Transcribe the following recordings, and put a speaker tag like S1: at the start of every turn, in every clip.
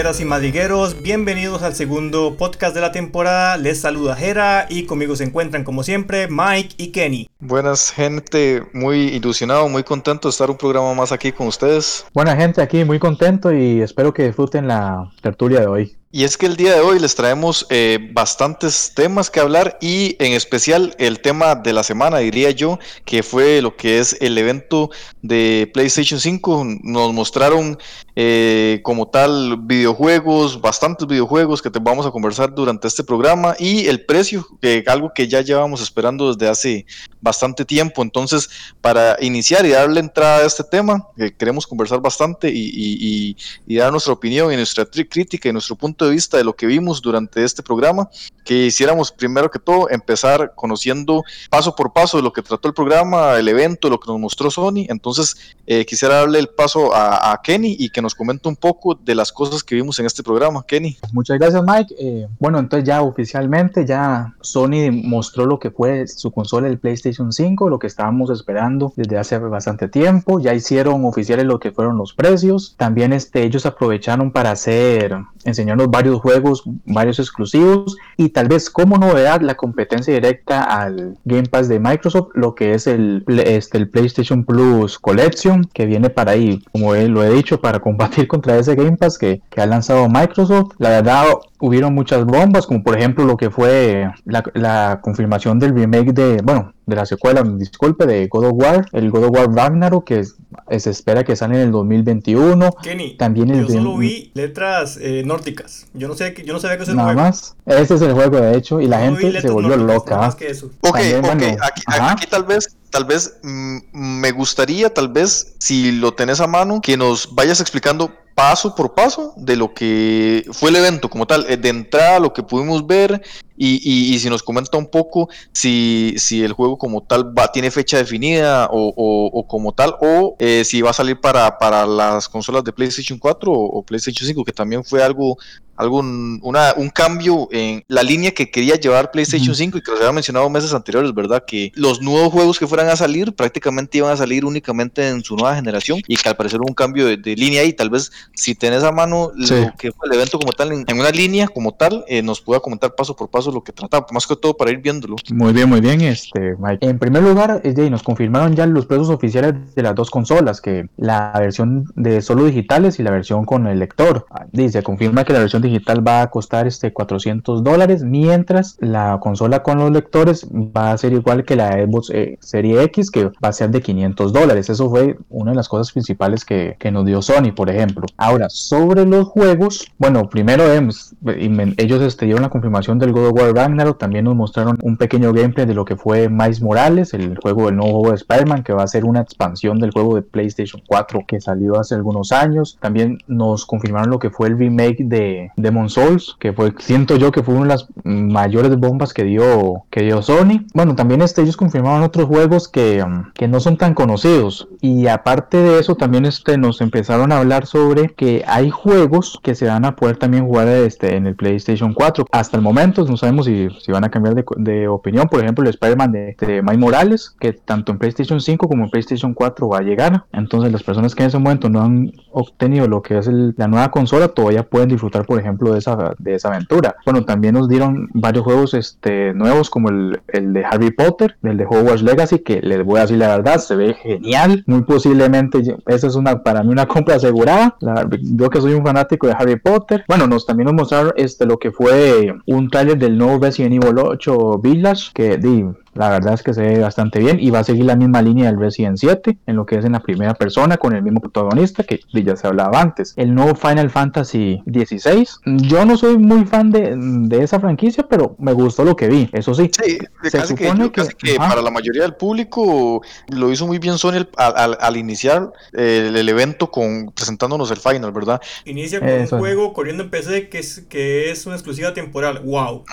S1: madrigueras y madrigueros. Bienvenidos al segundo podcast de la temporada. Les saluda Jera y conmigo se encuentran, como siempre, Mike y Kenny.
S2: Buenas, gente. Muy ilusionado, muy contento de estar un programa más aquí con ustedes.
S3: Buena gente aquí, muy contento y espero que disfruten la tertulia de hoy.
S2: Y es que el día de hoy les traemos eh, bastantes temas que hablar y en especial el tema de la semana, diría yo, que fue lo que es el evento de PlayStation 5. Nos mostraron eh, como tal videojuegos, bastantes videojuegos que te vamos a conversar durante este programa y el precio, que algo que ya llevamos esperando desde hace bastante tiempo. Entonces, para iniciar y darle entrada a este tema, que queremos conversar bastante y, y dar nuestra opinión y nuestra crítica y nuestro punto de vista de lo que vimos durante este programa, que hiciéramos primero que todo empezar conociendo paso por paso lo que trató el programa, el evento, lo que nos mostró Sony. Entonces, eh, quisiera darle el paso a, Kenny y que nos comente un poco de las cosas que vimos en este programa. Kenny.
S3: Muchas gracias, Mike. Eh, bueno, entonces ya oficialmente ya Sony mostró lo que fue su consola, el PlayStation 5, lo que estábamos esperando desde hace bastante tiempo. Ya hicieron oficiales lo que fueron los precios. También este, ellos aprovecharon para hacer, enseñarnos varios juegos, varios exclusivos y tal vez como novedad la competencia directa al Game Pass de Microsoft, lo que es el, este, el PlayStation Plus Collection que viene para ahí, como lo he dicho, para combatir contra ese Game Pass que, que ha lanzado Microsoft. La verdad, hubieron muchas bombas, como por ejemplo lo que fue la, la confirmación del remake de, bueno, de la secuela, disculpe, de God of War, el God of War Ragnarok, que se espera que sale en el 2021.
S1: Kenny, También el yo solo vi letras eh, nórdicas. Yo no sé, yo no sabía que
S3: ese Nada más. Ese es el juego, de hecho, y la gente se volvió loca. Más
S2: que eso. Ok, ok, aquí, aquí, tal vez tal vez mm, me gustaría, tal vez, si lo tenés a mano, que nos vayas explicando paso por paso de lo que fue el evento como tal, eh, de entrada lo que pudimos ver y, si nos comenta un poco si, si el juego como tal va, tiene fecha definida o, como tal, o eh, si va a salir para, para las consolas de PlayStation 4 o, PlayStation 5, que también fue algo, algo una, un cambio en la línea que quería llevar PlayStation 5 y que los había mencionado meses anteriores, ¿verdad? Que los nuevos juegos que fueran a salir prácticamente iban a salir únicamente en su nueva generación y que al parecer hubo un cambio de, línea y tal vez si tenés a mano lo que fue el evento como tal en, una línea como tal, eh, nos pueda comentar paso por paso lo que trataba, más que todo para ir viéndolo.
S3: Muy bien, muy bien, este, Mike. En primer lugar, nos confirmaron ya los precios oficiales de las dos consolas, que la versión de solo digitales y la versión con el lector. Dice, confirma que la versión digital va a costar este 400 dólares, mientras la consola con los lectores va a ser igual que la Xbox eh, Serie X, que va a ser de 500 dólares. Eso fue una de las cosas principales que, que nos dio Sony, por ejemplo. Ahora, sobre los juegos, bueno, primero ellos este, dieron la confirmación del God of War Ragnarok, también nos mostraron un pequeño gameplay de lo que fue Miles Morales, el juego del nuevo juego de Spider-Man, que va a ser una expansión del juego de PlayStation 4 que salió hace algunos años. También nos confirmaron lo que fue el remake de Demon Souls, que fue, siento yo que fue una de las mayores bombas que dio, que dio Sony. Bueno, también este, ellos confirmaron otros juegos que, um, que no son tan conocidos. Y aparte de eso, también este, nos empezaron a hablar sobre que hay juegos que se van a poder también jugar este, en el PlayStation 4. Hasta el momento no sabemos si, si van a cambiar de, de, opinión. Por ejemplo, el Spider-Man de, de Mike Morales, que tanto en PlayStation 5 como en PlayStation 4 va a llegar. Entonces, las personas que en ese momento no han obtenido lo que es la nueva consola todavía pueden disfrutar, por ejemplo, de esa, de esa aventura. Bueno, también nos dieron varios juegos este, nuevos, como el, el de Harry Potter, el de Hogwarts Legacy, que les voy a decir la verdad, se ve genial. Muy posiblemente, esa es una para mí una compra asegurada. yo que soy un fanático de Harry Potter. Bueno, nos también nos mostraron este, lo que fue un trailer del nuevo Resident Evil 8 Village, que di, la verdad es que se ve bastante bien y va a seguir la misma línea del Resident 7 en lo que es en la primera persona con el mismo protagonista que ya se hablaba antes. El nuevo Final Fantasy 16. Yo no soy muy fan de, de esa franquicia, pero me gustó lo que vi. Eso sí.
S2: Sí, se supone que, que, para la mayoría del público lo hizo muy bien Sony al, al, iniciar el, el, evento con presentándonos el final, ¿verdad?
S1: Inicia con un juego corriendo en PC que es, que es una exclusiva temporal. ¡Wow!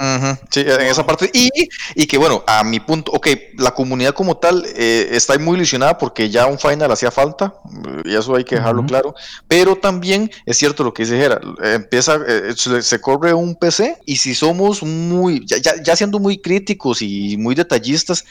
S2: Sí, en esa parte. Y, y que bueno, a mi punto, ok, la comunidad como tal eh, está muy ilusionada porque ya un final hacía falta, y eso hay que dejarlo claro, pero también es cierto lo que dice Gera, empieza, eh, se, corre un PC y si somos muy, ya, ya, siendo muy críticos y muy detallistas,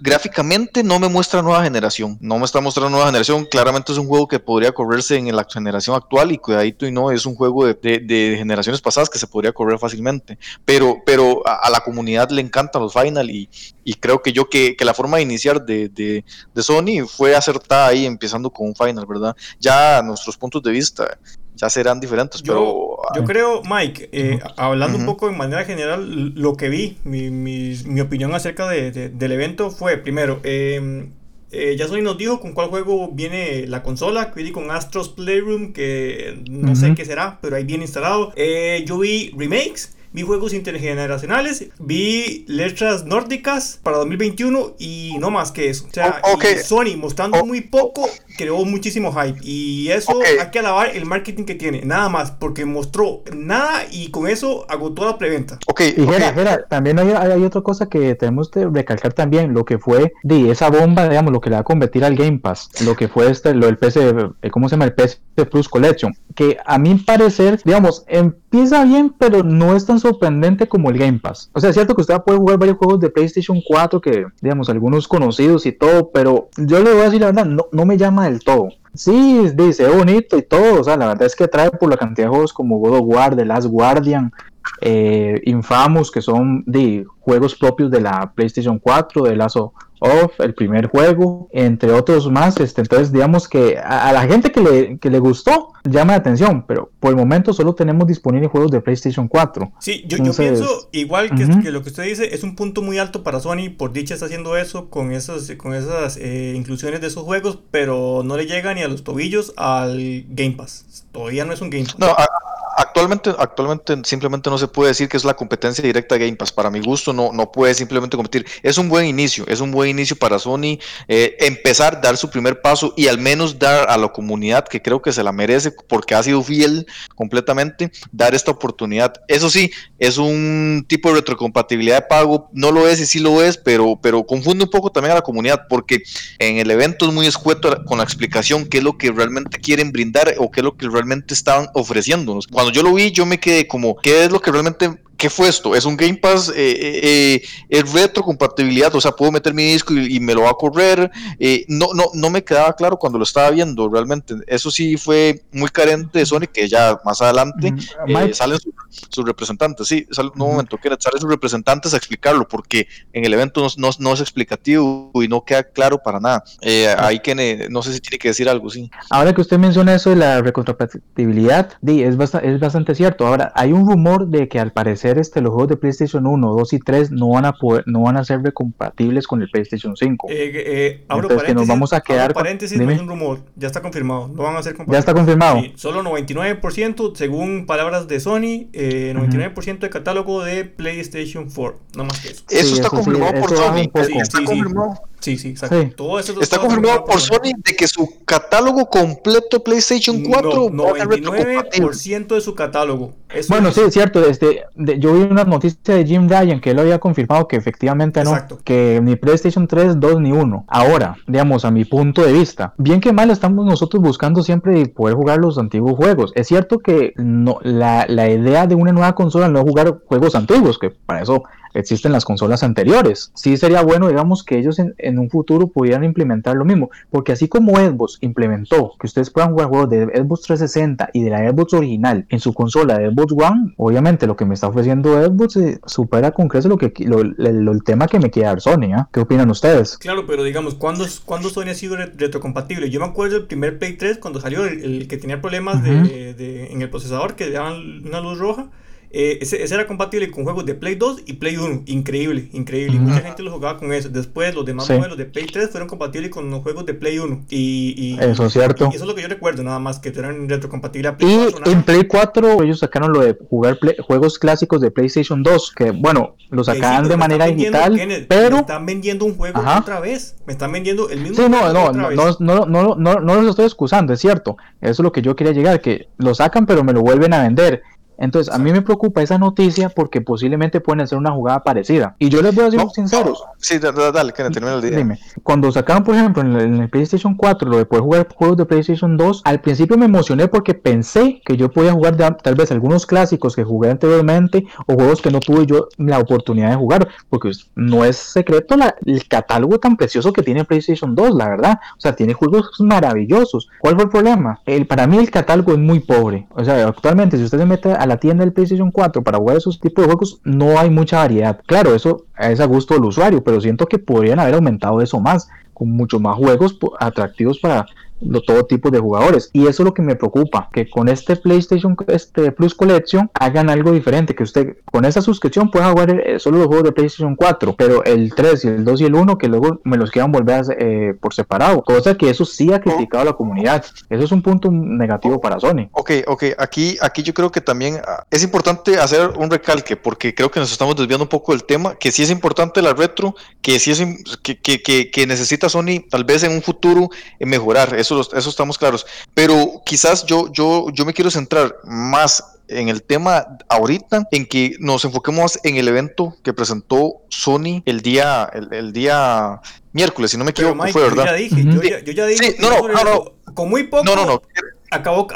S2: gráficamente no me muestra nueva generación, no me está mostrando nueva generación, claramente es un juego que podría correrse en la generación actual y cuidadito y no, es un juego de, de, generaciones pasadas que se podría correr fácilmente, pero, pero a, a la comunidad le encantan los final y, y creo que yo que, que la forma de iniciar de, de, de, Sony fue acertada ahí, empezando con un final, ¿verdad? Ya nuestros puntos de vista ya serán diferentes,
S1: yo,
S2: pero...
S1: Yo creo, Mike, eh, hablando un poco de manera general, lo que vi, mi, mi, mi opinión acerca de, del evento fue, primero, em, eh, ya Sony nos dijo con cuál juego viene la consola, que viene con Astros Playroom, que no sé qué será, pero ahí viene instalado. Eh, yo vi remakes vi juegos intergeneracionales, vi letras nórdicas para 2021 y no más que eso. O sea, Sony mostrando muy poco creó muchísimo hype y eso hay que alabar el marketing que tiene, nada más, porque mostró nada y con eso agotó la preventa.
S3: Ok, y también hay, hay, otra cosa que tenemos que recalcar también, lo que fue de esa bomba, digamos, lo que le va a convertir al Game Pass, lo que fue este, lo del PC, eh, ¿cómo se llama? El PC Plus Collection, que a mi parecer, digamos, empieza bien, pero no es tan sorprendente como el Game Pass. O sea, es cierto que usted puede jugar varios juegos de PlayStation 4 que, digamos, algunos conocidos y todo, pero yo le voy a decir la verdad, no, no me llama del todo. Sí, dice bonito y todo, o sea, la verdad es que trae por la cantidad de juegos como God of War, The Last Guardian, eh, Infamous, que son de juegos propios de la PlayStation 4, de Last of el primer juego, entre otros más. Este, entonces, digamos que a, la gente que le, que le, gustó llama la atención, pero por el momento solo tenemos disponibles juegos de PlayStation 4.
S1: Sí, yo, yo pienso igual que, lo que usted dice, es un punto muy alto para Sony. Por dicha está haciendo eso con esas, con esas eh, inclusiones de esos juegos, pero no le llega ni a los tobillos al Game Pass. Todavía no es un Game Pass.
S2: No, actualmente, actualmente simplemente no se puede decir que es la competencia directa de Game Pass. Para mi gusto, no, no puede simplemente competir. Es un buen inicio, es un buen inicio para Sony eh, empezar, dar su primer paso y al menos dar a la comunidad que creo que se la merece porque ha sido fiel completamente, dar esta oportunidad. Eso sí, es un tipo de retrocompatibilidad de pago, no lo es y sí lo es, pero, pero confunde un poco también a la comunidad porque en el evento es muy escueto con la explicación qué es lo que realmente quieren brindar o qué es lo que realmente estaban ofreciéndonos. Cuando yo lo vi, yo me quedé como, ¿qué es lo que realmente ¿qué fue esto? ¿Es un Game Pass? Eh, eh, eh, ¿Es retrocompatibilidad? O sea, puedo meter mi disco y, me lo va a correr. no, no, no me quedaba claro cuando lo estaba viendo realmente. Eso sí fue muy carente de Sony, que ya más adelante salen sus, representantes. Sí, sale, un momento, que salen sus representantes a explicarlo, porque en el evento no, no, es explicativo y no queda claro para nada. ahí que no sé si tiene que decir algo, sí.
S3: Ahora que usted menciona eso de la retrocompatibilidad, es, es bastante cierto. Ahora, hay un rumor de que al parecer este, los juegos de PlayStation 1, 2 y 3 no van a poder, no van a ser compatibles con el PlayStation 5.
S1: Eh, eh, Entonces que nos vamos a quedar paréntesis, no es un rumor, ya está confirmado, no van a ser compatibles.
S3: Ya está confirmado.
S1: solo 99% según palabras de Sony, eh, 99% de catálogo de PlayStation 4, no más que eso.
S2: Eso está confirmado por Sony, está confirmado.
S1: Sí, sí, exacto. Todo eso
S2: está confirmado por Sony de que su catálogo completo de PlayStation 4
S1: no, 99% de su catálogo.
S3: bueno, sí, es cierto. Este, yo vi una noticia de Jim Ryan que él había confirmado que efectivamente no, que ni PlayStation 3, 2 ni 1. Ahora, digamos, a mi punto de vista, bien que mal estamos nosotros buscando siempre poder jugar los antiguos juegos. Es cierto que no, la, la idea de una nueva consola no es jugar juegos antiguos, que para eso existen las consolas anteriores. Sí sería bueno, digamos, que ellos en, un futuro pudieran implementar lo mismo, porque así como Xbox implementó que ustedes puedan jugar juegos de Xbox 360 y de la Xbox original en su consola de Xbox One, obviamente lo que me está ofreciendo Xbox eh, supera con creces lo que el tema que me quiere dar Sony. ¿eh? ¿Qué opinan ustedes?
S1: Claro, pero digamos, ¿cuándo, ¿cuándo Sony ha sido retrocompatible? Yo me acuerdo del primer Play 3 cuando salió el, que tenía problemas de, en el procesador que le daban una luz roja. Eh, ese, era compatible con juegos de Play 2 y Play 1. Increíble, increíble. Y mucha gente lo jugaba con eso. Después los demás modelos de Play 3 fueron compatibles con los juegos de Play 1. Y, y
S3: eso es cierto.
S1: Y eso es lo que yo recuerdo, nada más, que eran retrocompatibles a
S3: Play Y en Play 4 ellos sacaron lo de jugar juegos clásicos de PlayStation 2, que bueno, lo sacaban de manera digital, pero...
S1: Me están vendiendo un juego otra vez. Me están vendiendo el mismo
S3: sí, no, juego no, no, no, no, no, no, no los estoy excusando, es cierto. Eso es lo que yo quería llegar, que lo sacan pero me lo vuelven a vender. Entonces, a mí me preocupa esa noticia porque posiblemente pueden hacer una jugada parecida. Y yo les voy a decir sinceros.
S2: sí, dale, dale que termine el día.
S3: Dime, cuando sacaron, por ejemplo, en el, PlayStation 4 lo de poder jugar juegos de PlayStation 2, al principio me emocioné porque pensé que yo podía jugar tal vez algunos clásicos que jugué anteriormente o juegos que no tuve yo la oportunidad de jugar, porque no es secreto el catálogo tan precioso que tiene PlayStation 2, la verdad. O sea, tiene juegos maravillosos. ¿Cuál fue el problema? El, para mí el catálogo es muy pobre. O sea, actualmente si usted se mete a la tienda del PlayStation 4 para jugar esos tipos de juegos, no hay mucha variedad. Claro, eso es a gusto del usuario, pero siento que podrían haber aumentado eso más, con muchos más juegos atractivos para todo tipo de jugadores. Y eso es lo que me preocupa, que con este PlayStation este Plus Collection hagan algo diferente, que usted con esa suscripción pueda jugar eh, solo los juegos de PlayStation 4, pero el 3 y el 2 y el 1 que luego me los quieran volver eh, por separado, cosa que eso sí ha criticado a la comunidad. Eso es un punto negativo para Sony.
S2: Ok, ok, aquí, aquí yo creo que también ah, es importante hacer un recalque, porque creo que nos estamos desviando un poco del tema, que sí es importante la retro, que sí es que, que, que, que necesita Sony tal vez en un futuro mejorar. Eso eso, estamos claros. Pero quizás yo, yo, yo me quiero centrar más en el tema ahorita, en que nos enfoquemos en el evento que presentó Sony el día, el, día miércoles, si no me equivoco, fue verdad.
S1: Yo ya dije, yo, ya, dije,
S2: no, no, no,
S1: con muy poco.
S2: No, no, no.
S1: Acabó,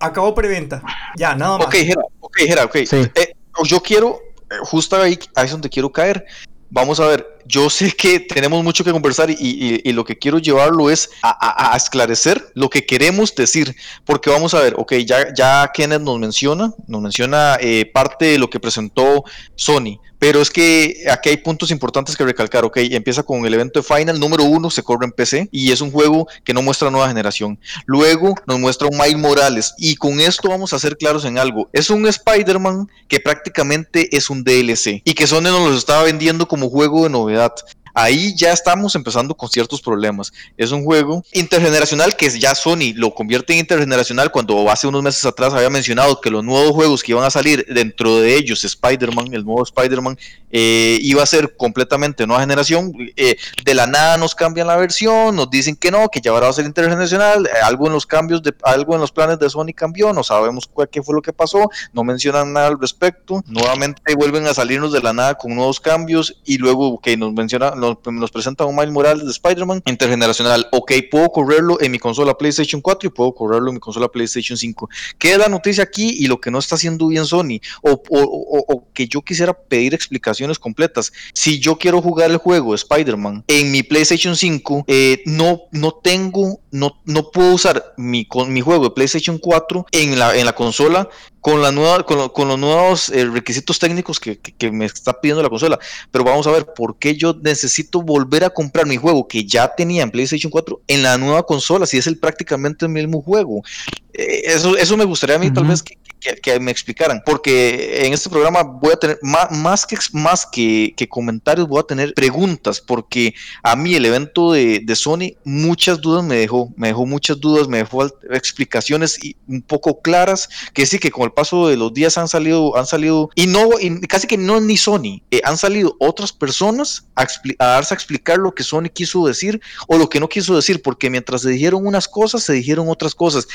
S1: acabó preventa. Ya, nada más.
S2: Ok, Jera, ok, Jera, ok. Eh, yo quiero, eh, justo ahí, ahí es donde quiero caer. Vamos a ver, yo sé que tenemos mucho que conversar y, lo que quiero llevarlo es a, esclarecer lo que queremos decir, porque vamos a ver, ok, ya, ya Kenneth nos menciona, nos menciona eh, parte de lo que presentó Sony, pero es que aquí hay puntos importantes que recalcar, ok, empieza con el evento de Final, número uno, se corre en PC y es un juego que no muestra nueva generación. Luego nos muestra un Miles Morales y con esto vamos a ser claros en algo, es un Spider-Man que prácticamente es un DLC y que Sony nos lo estaba vendiendo como juego de novedad comunidad. Ahí ya estamos empezando con ciertos problemas. Es un juego intergeneracional que ya Sony lo convierte en intergeneracional cuando hace unos meses atrás había mencionado que los nuevos juegos que iban a salir dentro de ellos, Spider-Man, el nuevo Spider-Man, eh, iba a ser completamente nueva generación. Eh, de la nada nos cambian la versión, nos dicen que no, que ya ahora va a ser intergeneracional. Eh, algo en los cambios, de, algo en los planes de Sony cambió, no sabemos qué fue lo que pasó, no mencionan nada al respecto. Nuevamente vuelven a salirnos de la nada con nuevos cambios y luego que nos mencionan nos, presenta un Miles Morales de Spider-Man intergeneracional. Ok, puedo correrlo en mi consola PlayStation 4 y puedo correrlo en mi consola PlayStation 5. ¿Qué es la noticia aquí y lo que no está haciendo bien Sony? O, que yo quisiera pedir explicaciones completas. Si yo quiero jugar el juego de Spider-Man en mi PlayStation 5, eh, no, no tengo, no, no puedo usar mi, con, mi juego de PlayStation 4 en la, en la consola con, la nueva, con, los nuevos eh, requisitos técnicos que, me está pidiendo la consola. Pero vamos a ver por qué yo necesito volver a comprar mi juego que ya tenía en PlayStation 4 en la nueva consola, si es el prácticamente el mismo juego. Eh, eso, eso me gustaría a mí tal vez que, que, me explicaran, porque en este programa voy a tener más, más, que, más que, comentarios, voy a tener preguntas, porque a mí el evento de, de, Sony muchas dudas me dejó, me dejó muchas dudas, me dejó explicaciones un poco claras, que sí que con el paso de los días han salido, han salido, y no, y casi que no ni Sony, eh, han salido otras personas a, a darse a explicar lo que Sony quiso decir o lo que no quiso decir, porque mientras se dijeron unas cosas, se dijeron otras cosas.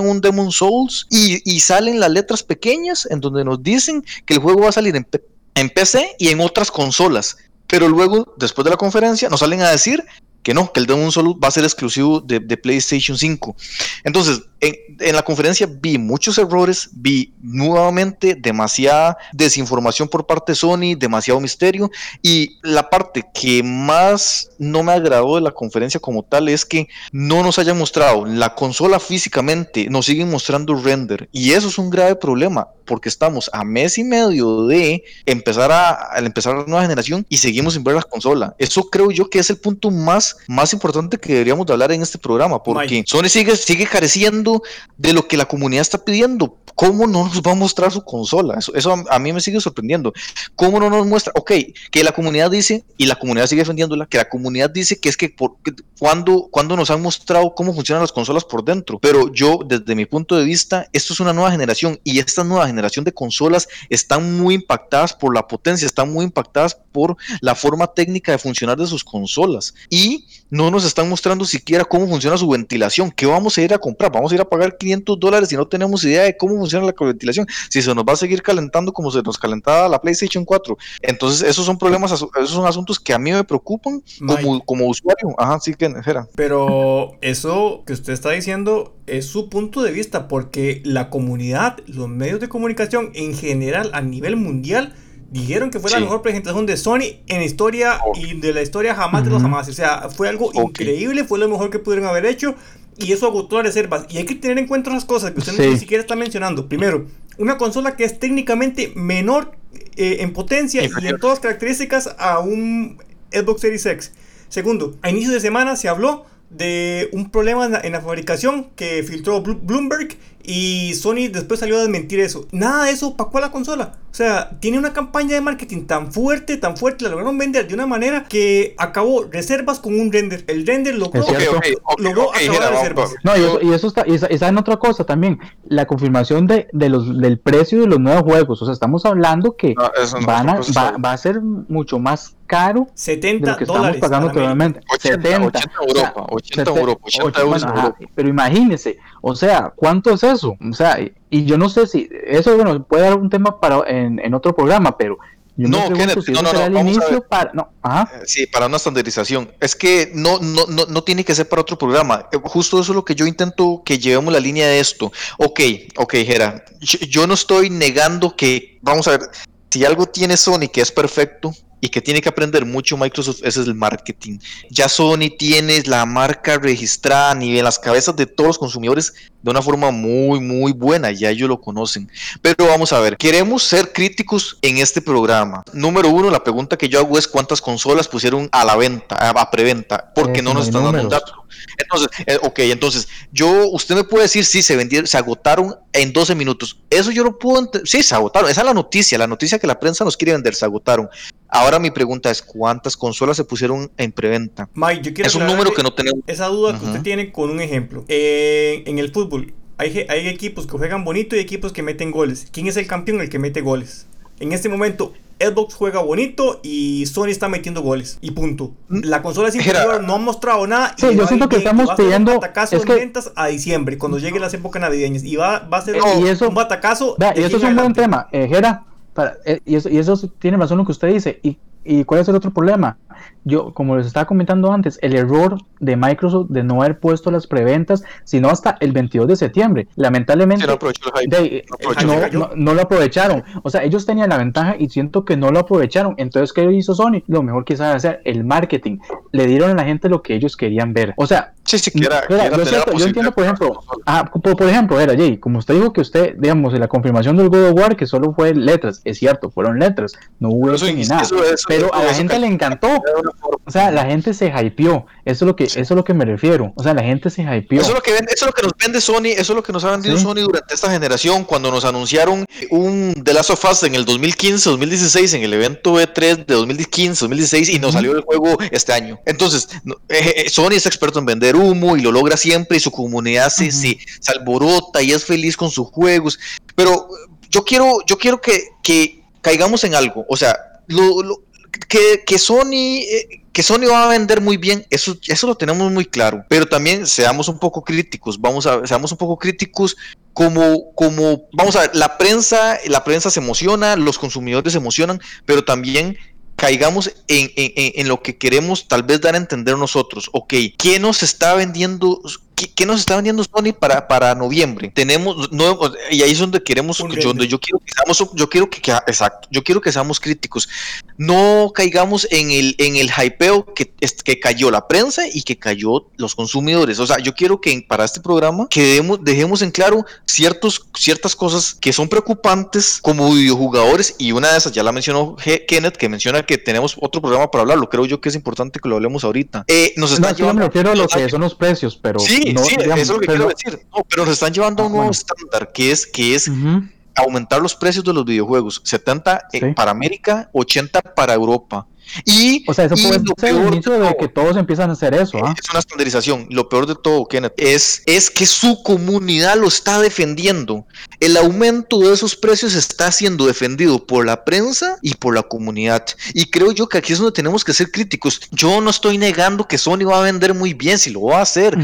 S2: Un Demon Souls y, y salen las letras pequeñas en donde nos dicen que el juego va a salir en, en PC y en otras consolas. Pero luego, después de la conferencia, nos salen a decir que no, que el Demon Souls va a ser exclusivo de, PlayStation 5. Entonces, en, la conferencia vi muchos errores, vi nuevamente demasiada desinformación por parte de Sony, demasiado misterio, y la parte que más no me agradó de la conferencia como tal es que no nos hayan mostrado la consola físicamente, nos siguen mostrando render, y eso es un grave problema, porque estamos a mes y medio de empezar a, empezar la nueva generación y seguimos sin ver la consola. Eso creo yo que es el punto más más, importante que deberíamos de hablar en este programa, porque Sony sigue, sigue careciendo de lo que la comunidad está pidiendo. ¿Cómo no nos va a mostrar su consola? Eso, a mí me sigue sorprendiendo. ¿Cómo no nos muestra? Ok, que la comunidad dice, y la comunidad sigue defendiéndola, que la comunidad dice que es que, por, cuando, cuando nos han mostrado cómo funcionan las consolas por dentro. Pero yo, desde mi punto de vista, esto es una nueva generación y estas nuevas generación de consolas están muy impactadas por la potencia, están muy impactadas por la forma técnica de funcionar de sus consolas y no nos están mostrando siquiera cómo funciona su ventilación. ¿Qué vamos a ir a comprar? Vamos a ir a pagar 500 dólares y no tenemos idea de cómo funciona la ventilación. Si se nos va a seguir calentando como se nos calentaba la PlayStation 4. Entonces, esos son problemas, esos son asuntos que a mí me preocupan como, como, usuario. Ajá, sí que, era.
S1: Pero eso que usted está diciendo es su punto de vista, porque la comunidad, los medios de comunicación en general a nivel mundial, dijeron que fue la mejor presentación de Sony en la historia y de la historia jamás de los jamás. O sea, fue algo increíble, fue lo mejor que pudieron haber hecho y eso agotó las reservas. Y hay que tener en cuenta unas cosas que usted ni siquiera está mencionando. Primero, una consola que es técnicamente menor eh, en potencia y en todas las características a un Xbox Series X. Segundo, a inicio de semana se habló de un problema en la, fabricación que filtró Bloomberg y Sony después salió a desmentir eso. Nada de eso opacó a la consola. O sea, tiene una campaña de marketing tan fuerte, tan fuerte, la lograron vender de una manera que acabó reservas con un render. El render logró, logró acabar reservas.
S3: No, y eso, está, y está en otra cosa también, la confirmación de, de, los, del precio de los nuevos juegos. O sea, estamos hablando que van a, va, va, a ser mucho más caro
S1: 70 de lo
S3: que
S1: estamos
S3: pagando actualmente.
S2: 70, 80 Europa, 80 Europa, 80 euros
S3: Pero imagínese, o sea, ¿cuánto es eso? O sea, y yo no sé si eso, bueno, puede dar un tema para en, en otro programa, pero yo
S2: no, Kenneth, no, no, no, inicio para, no, eh, Sí, para una estandarización. Es que no, no, no, no tiene que ser para otro programa. Eh, justo eso es lo que yo intento que llevemos la línea de esto. Ok, ok, Jera, yo no estoy negando que, vamos a ver, si algo tiene Sony que es perfecto, y que tiene que aprender mucho Microsoft, ese es el marketing. Ya Sony tiene la marca registrada ni en las cabezas de todos los consumidores de una forma muy, muy buena, ya ellos lo conocen. Pero vamos a ver, queremos ser críticos en este programa. Número uno, la pregunta que yo hago es cuántas consolas pusieron a la venta, a preventa, porque no nos están dando un dato. Entonces, eh, ok, entonces, yo, usted me puede decir, sí, se vendieron, se agotaron en 12 minutos. Eso yo no puedo entender. Sí, se agotaron. Esa es la noticia, la noticia que la prensa nos quiere vender, se agotaron. Ahora mi pregunta es, ¿cuántas consolas se pusieron en preventa?
S1: Mike, yo quiero
S2: es un número que no tenemos.
S1: Esa duda que usted tiene con un ejemplo. Eh, en el fútbol, hay, hay equipos que juegan bonito y equipos que meten goles. ¿Quién es el campeón? El que mete goles. En este momento, Xbox juega bonito y Sony está metiendo goles. Y punto. Mm. La consola es inferior, no ha mostrado nada.
S3: Sí, yo siento que estamos pidiendo. Un
S1: batacazo es que... ventas a diciembre, cuando lleguen las épocas navideñas. Y va, va a ser
S3: un, eso,
S1: un batacazo.
S3: y eso es un buen tema. Eh, Jera, eh, y, eso, y eso tiene razón lo que usted dice. ¿Y, ¿Y cuál es el otro problema? Yo, como les estaba comentando antes, el error de Microsoft de no haber puesto las preventas, sino hasta el 22 de septiembre. Lamentablemente, no, lo aprovecharon. O sea, ellos tenían la ventaja y siento que no lo aprovecharon. Entonces, ¿qué hizo Sony? Lo mejor que sabe hacer, el marketing. Le dieron a la gente lo que ellos querían ver. O sea,
S2: sí,
S3: yo, entiendo, por ejemplo, ah, por, ejemplo, era Jay, como usted dijo que usted, digamos, en la confirmación del God of War, que solo fue letras, es cierto, fueron letras, no hubo eso, ni nada. pero a la gente le encantó. O sea, la gente se hypeó. Eso es lo que, eso es lo que me refiero. O sea, la gente se hypeó.
S2: Eso es lo que vende, eso es lo que nos vende Sony, eso es lo que nos ha vendido Sony durante esta generación, cuando nos anunciaron un The Last of Us en el 2015, 2016, en el evento E3 de 2015, 2016, y nos salió el juego este año. Entonces, eh, eh, Sony es experto en vender humo y lo logra siempre, y su comunidad se, se, alborota y es feliz con sus juegos. Pero yo quiero, yo quiero que, que caigamos en algo. O sea, lo, que, que Sony, eh, que Sony va a vender muy bien, eso, eso lo tenemos muy claro. Pero también seamos un poco críticos, vamos a, seamos un poco críticos como, como, vamos a ver, la prensa, la prensa se emociona, los consumidores se emocionan, pero también caigamos en, en, en, lo que queremos tal vez dar a entender nosotros. Ok, ¿qué nos está vendiendo ¿qué, nos está vendiendo Sony para, para noviembre? Tenemos, no, y ahí es donde queremos, donde yo quiero que seamos, yo quiero que, exacto, yo quiero que seamos críticos. No caigamos en el, en el hypeo que, que cayó la prensa y que cayó los consumidores. O sea, yo quiero que para este programa quedemos, dejemos en claro ciertos, ciertas cosas que son preocupantes como videojugadores y una de esas ya la mencionó Kenneth, que menciona que tenemos otro programa para hablarlo. Creo yo que es importante que lo hablemos ahorita. Eh, nos
S3: están no, me refiero a lo que son los precios, pero
S2: sí, sí, eso es lo que quiero decir. No, pero nos están llevando a un ah, nuevo estándar, que es, que es aumentar los precios de los videojuegos. 70 para América, 80 para Europa. Y,
S3: o sea, eso puede ser el inicio de, que todos empiezan a hacer eso. ¿ah?
S2: Es una estandarización. Lo peor de todo, Kenneth, es, es que su comunidad lo está defendiendo. El aumento de esos precios está siendo defendido por la prensa y por la comunidad. Y creo yo que aquí es donde tenemos que ser críticos. Yo no estoy negando que Sony va a vender muy bien, si lo va a hacer.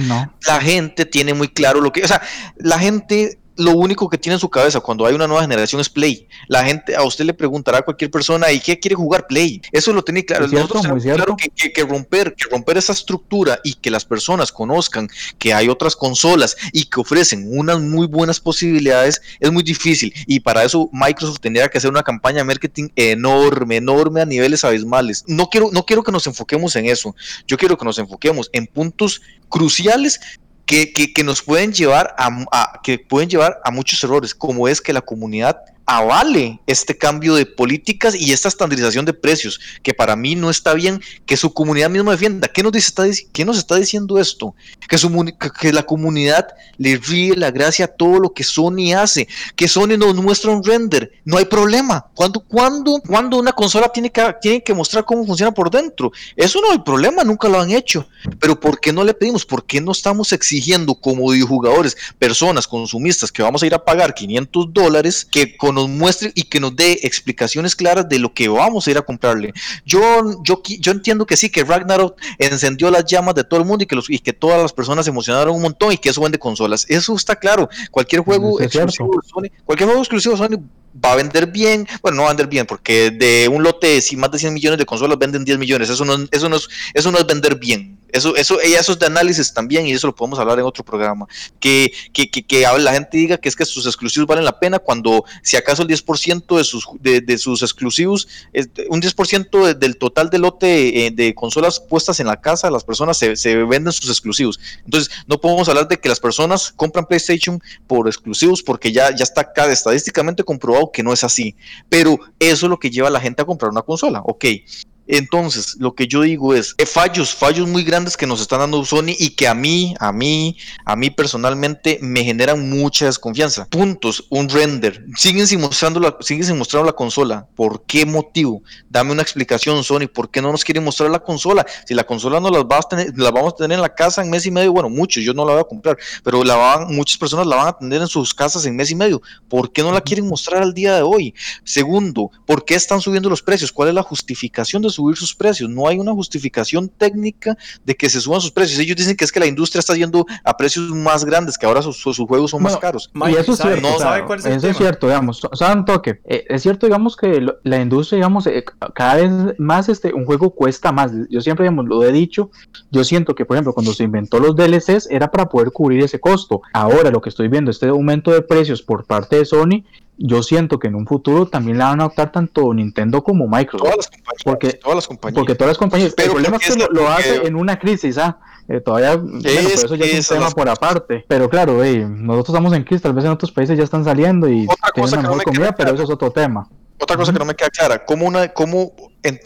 S2: La gente tiene muy claro lo que, o sea, la gente lo único que tiene en su cabeza cuando hay una nueva generación es Play. La gente, a usted le preguntará a cualquier persona, ¿y qué quiere jugar Play? Eso lo tiene claro. Nosotros claro que, que, romper, que romper esa estructura y que las personas conozcan que hay otras consolas y que ofrecen unas muy buenas posibilidades es muy difícil. Y para eso Microsoft tendría que hacer una campaña de marketing enorme, enorme a niveles abismales. No quiero, no quiero que nos enfoquemos en eso. Yo quiero que nos enfoquemos en puntos cruciales que, que, nos pueden llevar a, que pueden llevar a muchos errores, como es que la comunidad avale este cambio de políticas y esta estandarización de precios, que para mí no está bien que su comunidad misma defienda. ¿Qué nos, dice, está, qué nos está diciendo esto? Que, su, que la comunidad le ríe la gracia a todo lo que Sony hace, que Sony nos muestra un render, no hay problema. ¿Cuándo, cuando, cuando una consola tiene que, tiene que mostrar cómo funciona por dentro? Eso no hay problema, nunca lo han hecho. Pero ¿por qué no le pedimos? ¿Por qué no estamos exigiendo como jugadores, personas consumistas que vamos a ir a pagar 500 dólares, que con nos muestre y que nos dé explicaciones claras de lo que vamos a ir a comprarle. Yo, yo, yo entiendo que sí, que Ragnarok encendió las llamas de todo el mundo y que, los, y que todas las personas se emocionaron un montón y que eso vende consolas. Eso está claro. Cualquier juego exclusivo de Sony, cualquier juego exclusivo Sony va a vender bien, bueno, no va a vender bien, porque de un lote, si más de 100 millones de consolas venden 10 millones, eso no, eso no, es, eso no es vender bien. Eso, eso, eso es de análisis también, y eso lo podemos hablar en otro programa. Que, que, que, que la gente diga que es que sus exclusivos valen la pena cuando, si acaso, el 10% de sus, de, sus exclusivos, es un 10% del total del lote eh, de consolas puestas en la casa, las personas se, se venden sus exclusivos. Entonces, no podemos hablar de que las personas compran PlayStation por exclusivos, porque ya, ya está acá estadísticamente comprobado que no es así, pero eso es lo que lleva a la gente a comprar una consola, ok. Entonces, lo que yo digo es, eh, fallos, fallos muy grandes que nos están dando Sony y que a mí, a mí, a mí personalmente me generan mucha desconfianza. Puntos, un render. Siguen sin mostrando la, siguen sin mostrar la consola. ¿Por qué motivo? Dame una explicación, Sony. ¿Por qué no nos quieren mostrar la consola? Si la consola no las, va a tener, la vamos a tener en la casa en mes y medio, bueno, muchos, yo no la voy a comprar, pero la van, muchas personas la van a tener en sus casas en mes y medio. ¿Por qué no la quieren mostrar al día de hoy? Segundo, ¿por qué están subiendo los precios? ¿Cuál es la justificación de su subir sus precios. No hay una justificación técnica de que se suban sus precios. Ellos dicen que es que la industria está yendo a precios más grandes, que ahora sus, juegos son más caros.
S3: y eso es cierto, no, sabe cuál es, eso es cierto, digamos. O toque. Eh, es cierto, digamos, que la industria, digamos, eh, cada vez más este, un juego cuesta más. Yo siempre, digamos, lo he dicho. Yo siento que, por ejemplo, cuando se inventó los DLCs era para poder cubrir ese costo. Ahora lo que estoy viendo, este aumento de precios por parte de Sony, yo siento que en un futuro también la van a adoptar tanto Nintendo como Microsoft. Todas las compañías. Porque todas las compañías. Porque todas las compañías. el problema es que lo, hace en una crisis, ¿ah? Eh, todavía, bueno, por eso ya es un tema por aparte. Pero claro, nosotros estamos en crisis, tal vez en otros países ya están saliendo y tienen una mejor comida, pero eso es otro tema.
S2: Otra cosa que no me queda clara, ¿cómo una, cómo,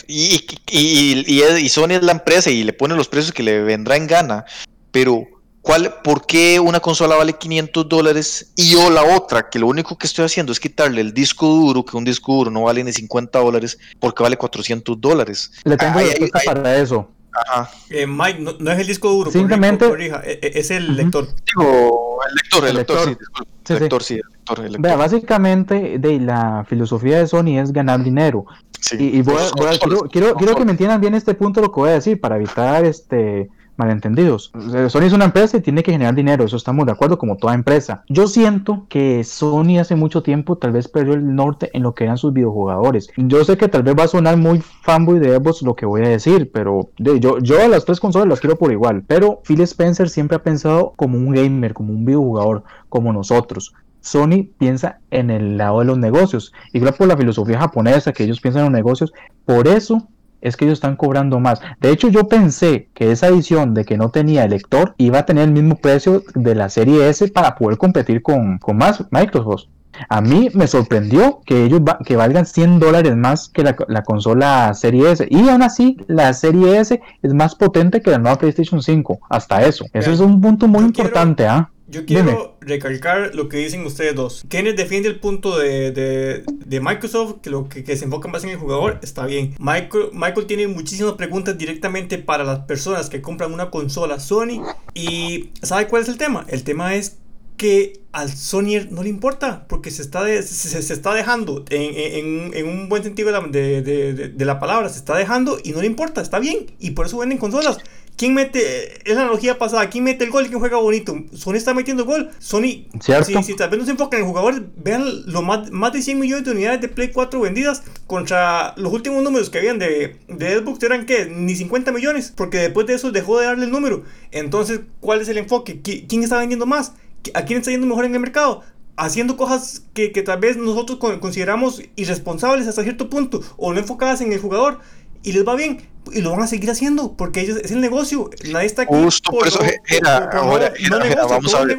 S2: y, y, y, y Sony es la empresa y le pone los precios que le vendrá en gana, pero ¿Cuál, ¿Por qué una consola vale 500 dólares y yo la otra, que lo único que estoy haciendo es quitarle el disco duro, que un disco duro no vale ni 50 dólares, porque vale 400 dólares?
S3: Le tengo respuesta para eso.
S1: Ajá. Eh, Mike, no, es el disco duro,
S3: simplemente
S1: e, e, es el lector.
S2: Digo, el lector, el, lector, sí, el lector, sí, el lector, el lector.
S3: Vea, básicamente de la filosofía de Sony es ganar dinero. Sí, y, voy, quiero, quiero, quiero que me entiendan bien este punto lo que voy a decir para evitar este malentendidos. Sony es una empresa y tiene que generar dinero, eso estamos de acuerdo, como toda empresa. Yo siento que Sony hace mucho tiempo tal vez perdió el norte en lo que eran sus videojugadores. Yo sé que tal vez va a sonar muy fanboy de Xbox lo que voy a decir, pero yo, yo a las tres consolas las quiero por igual. Pero Phil Spencer siempre ha pensado como un gamer, como un videojugador, como nosotros. Sony piensa en el lado de los negocios, igual por la filosofía japonesa que ellos piensan en los negocios, por eso es que ellos están cobrando más. De hecho, yo pensé que esa edición de que no tenía lector iba a tener el mismo precio de la serie S para poder competir con, más Microsoft. A mí me sorprendió que ellos que valgan 100 dólares más que la, consola Serie S. Y aún así, la Serie S es más potente que la nueva PlayStation 5. Hasta eso. Eso es un punto muy importante. ¿ah?
S1: Yo quiero recalcar lo que dicen ustedes dos. Kenneth defiende el punto de, de, de Microsoft, que lo que, que, se enfoca más en el jugador, está bien. Michael, Michael tiene muchísimas preguntas directamente para las personas que compran una consola Sony. Y ¿sabe cuál es el tema? El tema es que al Sony no le importa, porque se está, se, está dejando, en, en, en, un buen sentido de, de, de, de, la palabra, se está dejando y no le importa, está bien, y por eso venden consolas. ¿Quién mete, es la analogía pasada, quién mete el gol y quién juega bonito? Sony está metiendo gol. Sony, si, si, tal vez no se enfocan en jugadores, vean los más, más de 100 millones de unidades de Play 4 vendidas contra los últimos números que habían de, de Xbox, eran que ni 50 millones, porque después de eso dejó de darle el número. Entonces, ¿cuál es el enfoque? ¿Quién está vendiendo más? ¿A quién está yendo mejor en el mercado? Haciendo cosas que, que tal vez nosotros consideramos irresponsables hasta cierto punto o no enfocadas en el jugador y les va bien y lo van a seguir haciendo porque ellos es el negocio nadie está aquí
S2: justo por, eso Jera, ahora vamos, a ver,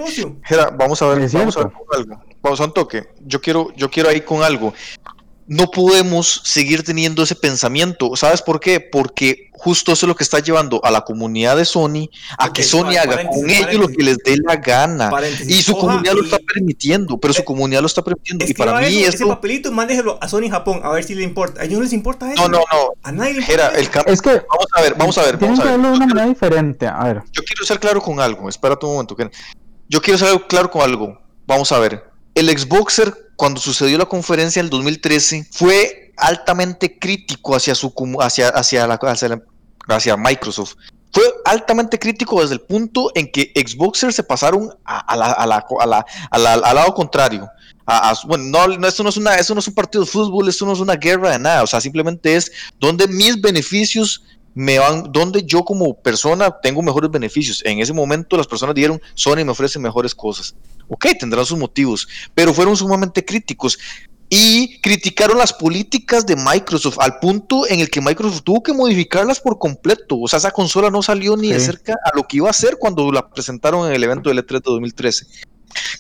S2: vamos a ver vamos a ver algo vamos a un toque yo quiero yo quiero ahí con algo no podemos seguir teniendo ese pensamiento. ¿Sabes por qué? Porque justo eso es lo que está llevando a la comunidad de Sony a que Sony haga con ellos lo que les dé la gana. Y su comunidad lo está permitiendo, pero su eh, comunidad lo está permitiendo. Y para mí
S1: eso, ese papelito, mándeselo a Sony Japón a ver si le importa. A ellos no les importa eso.
S2: No, no, no.
S1: A nadie le importa.
S2: el es que vamos a ver, vamos a ver. Vamos a ver.
S3: de una manera diferente. A ver.
S2: Yo quiero ser claro con algo. Espérate un momento. Yo quiero ser claro con algo. Vamos a ver. El Xboxer cuando sucedió la conferencia en 2013, fue altamente crítico hacia, su, hacia, hacia, la, hacia, Microsoft. Fue altamente crítico desde el punto en que Xboxers se pasaron la, la, al lado contrario. bueno, no, esto, no es una, esto no es un partido de fútbol, esto no es una guerra de nada, o sea, simplemente es donde mis beneficios me van, donde yo como persona tengo mejores beneficios. En ese momento las personas dijeron, Sony me ofrece mejores cosas. Ok, tendrán sus motivos, pero fueron sumamente críticos y criticaron las políticas de Microsoft al punto en el que Microsoft tuvo que modificarlas por completo. O sea, esa consola no salió ni de cerca a lo que iba a ser cuando la presentaron en el evento del E3 de 2013.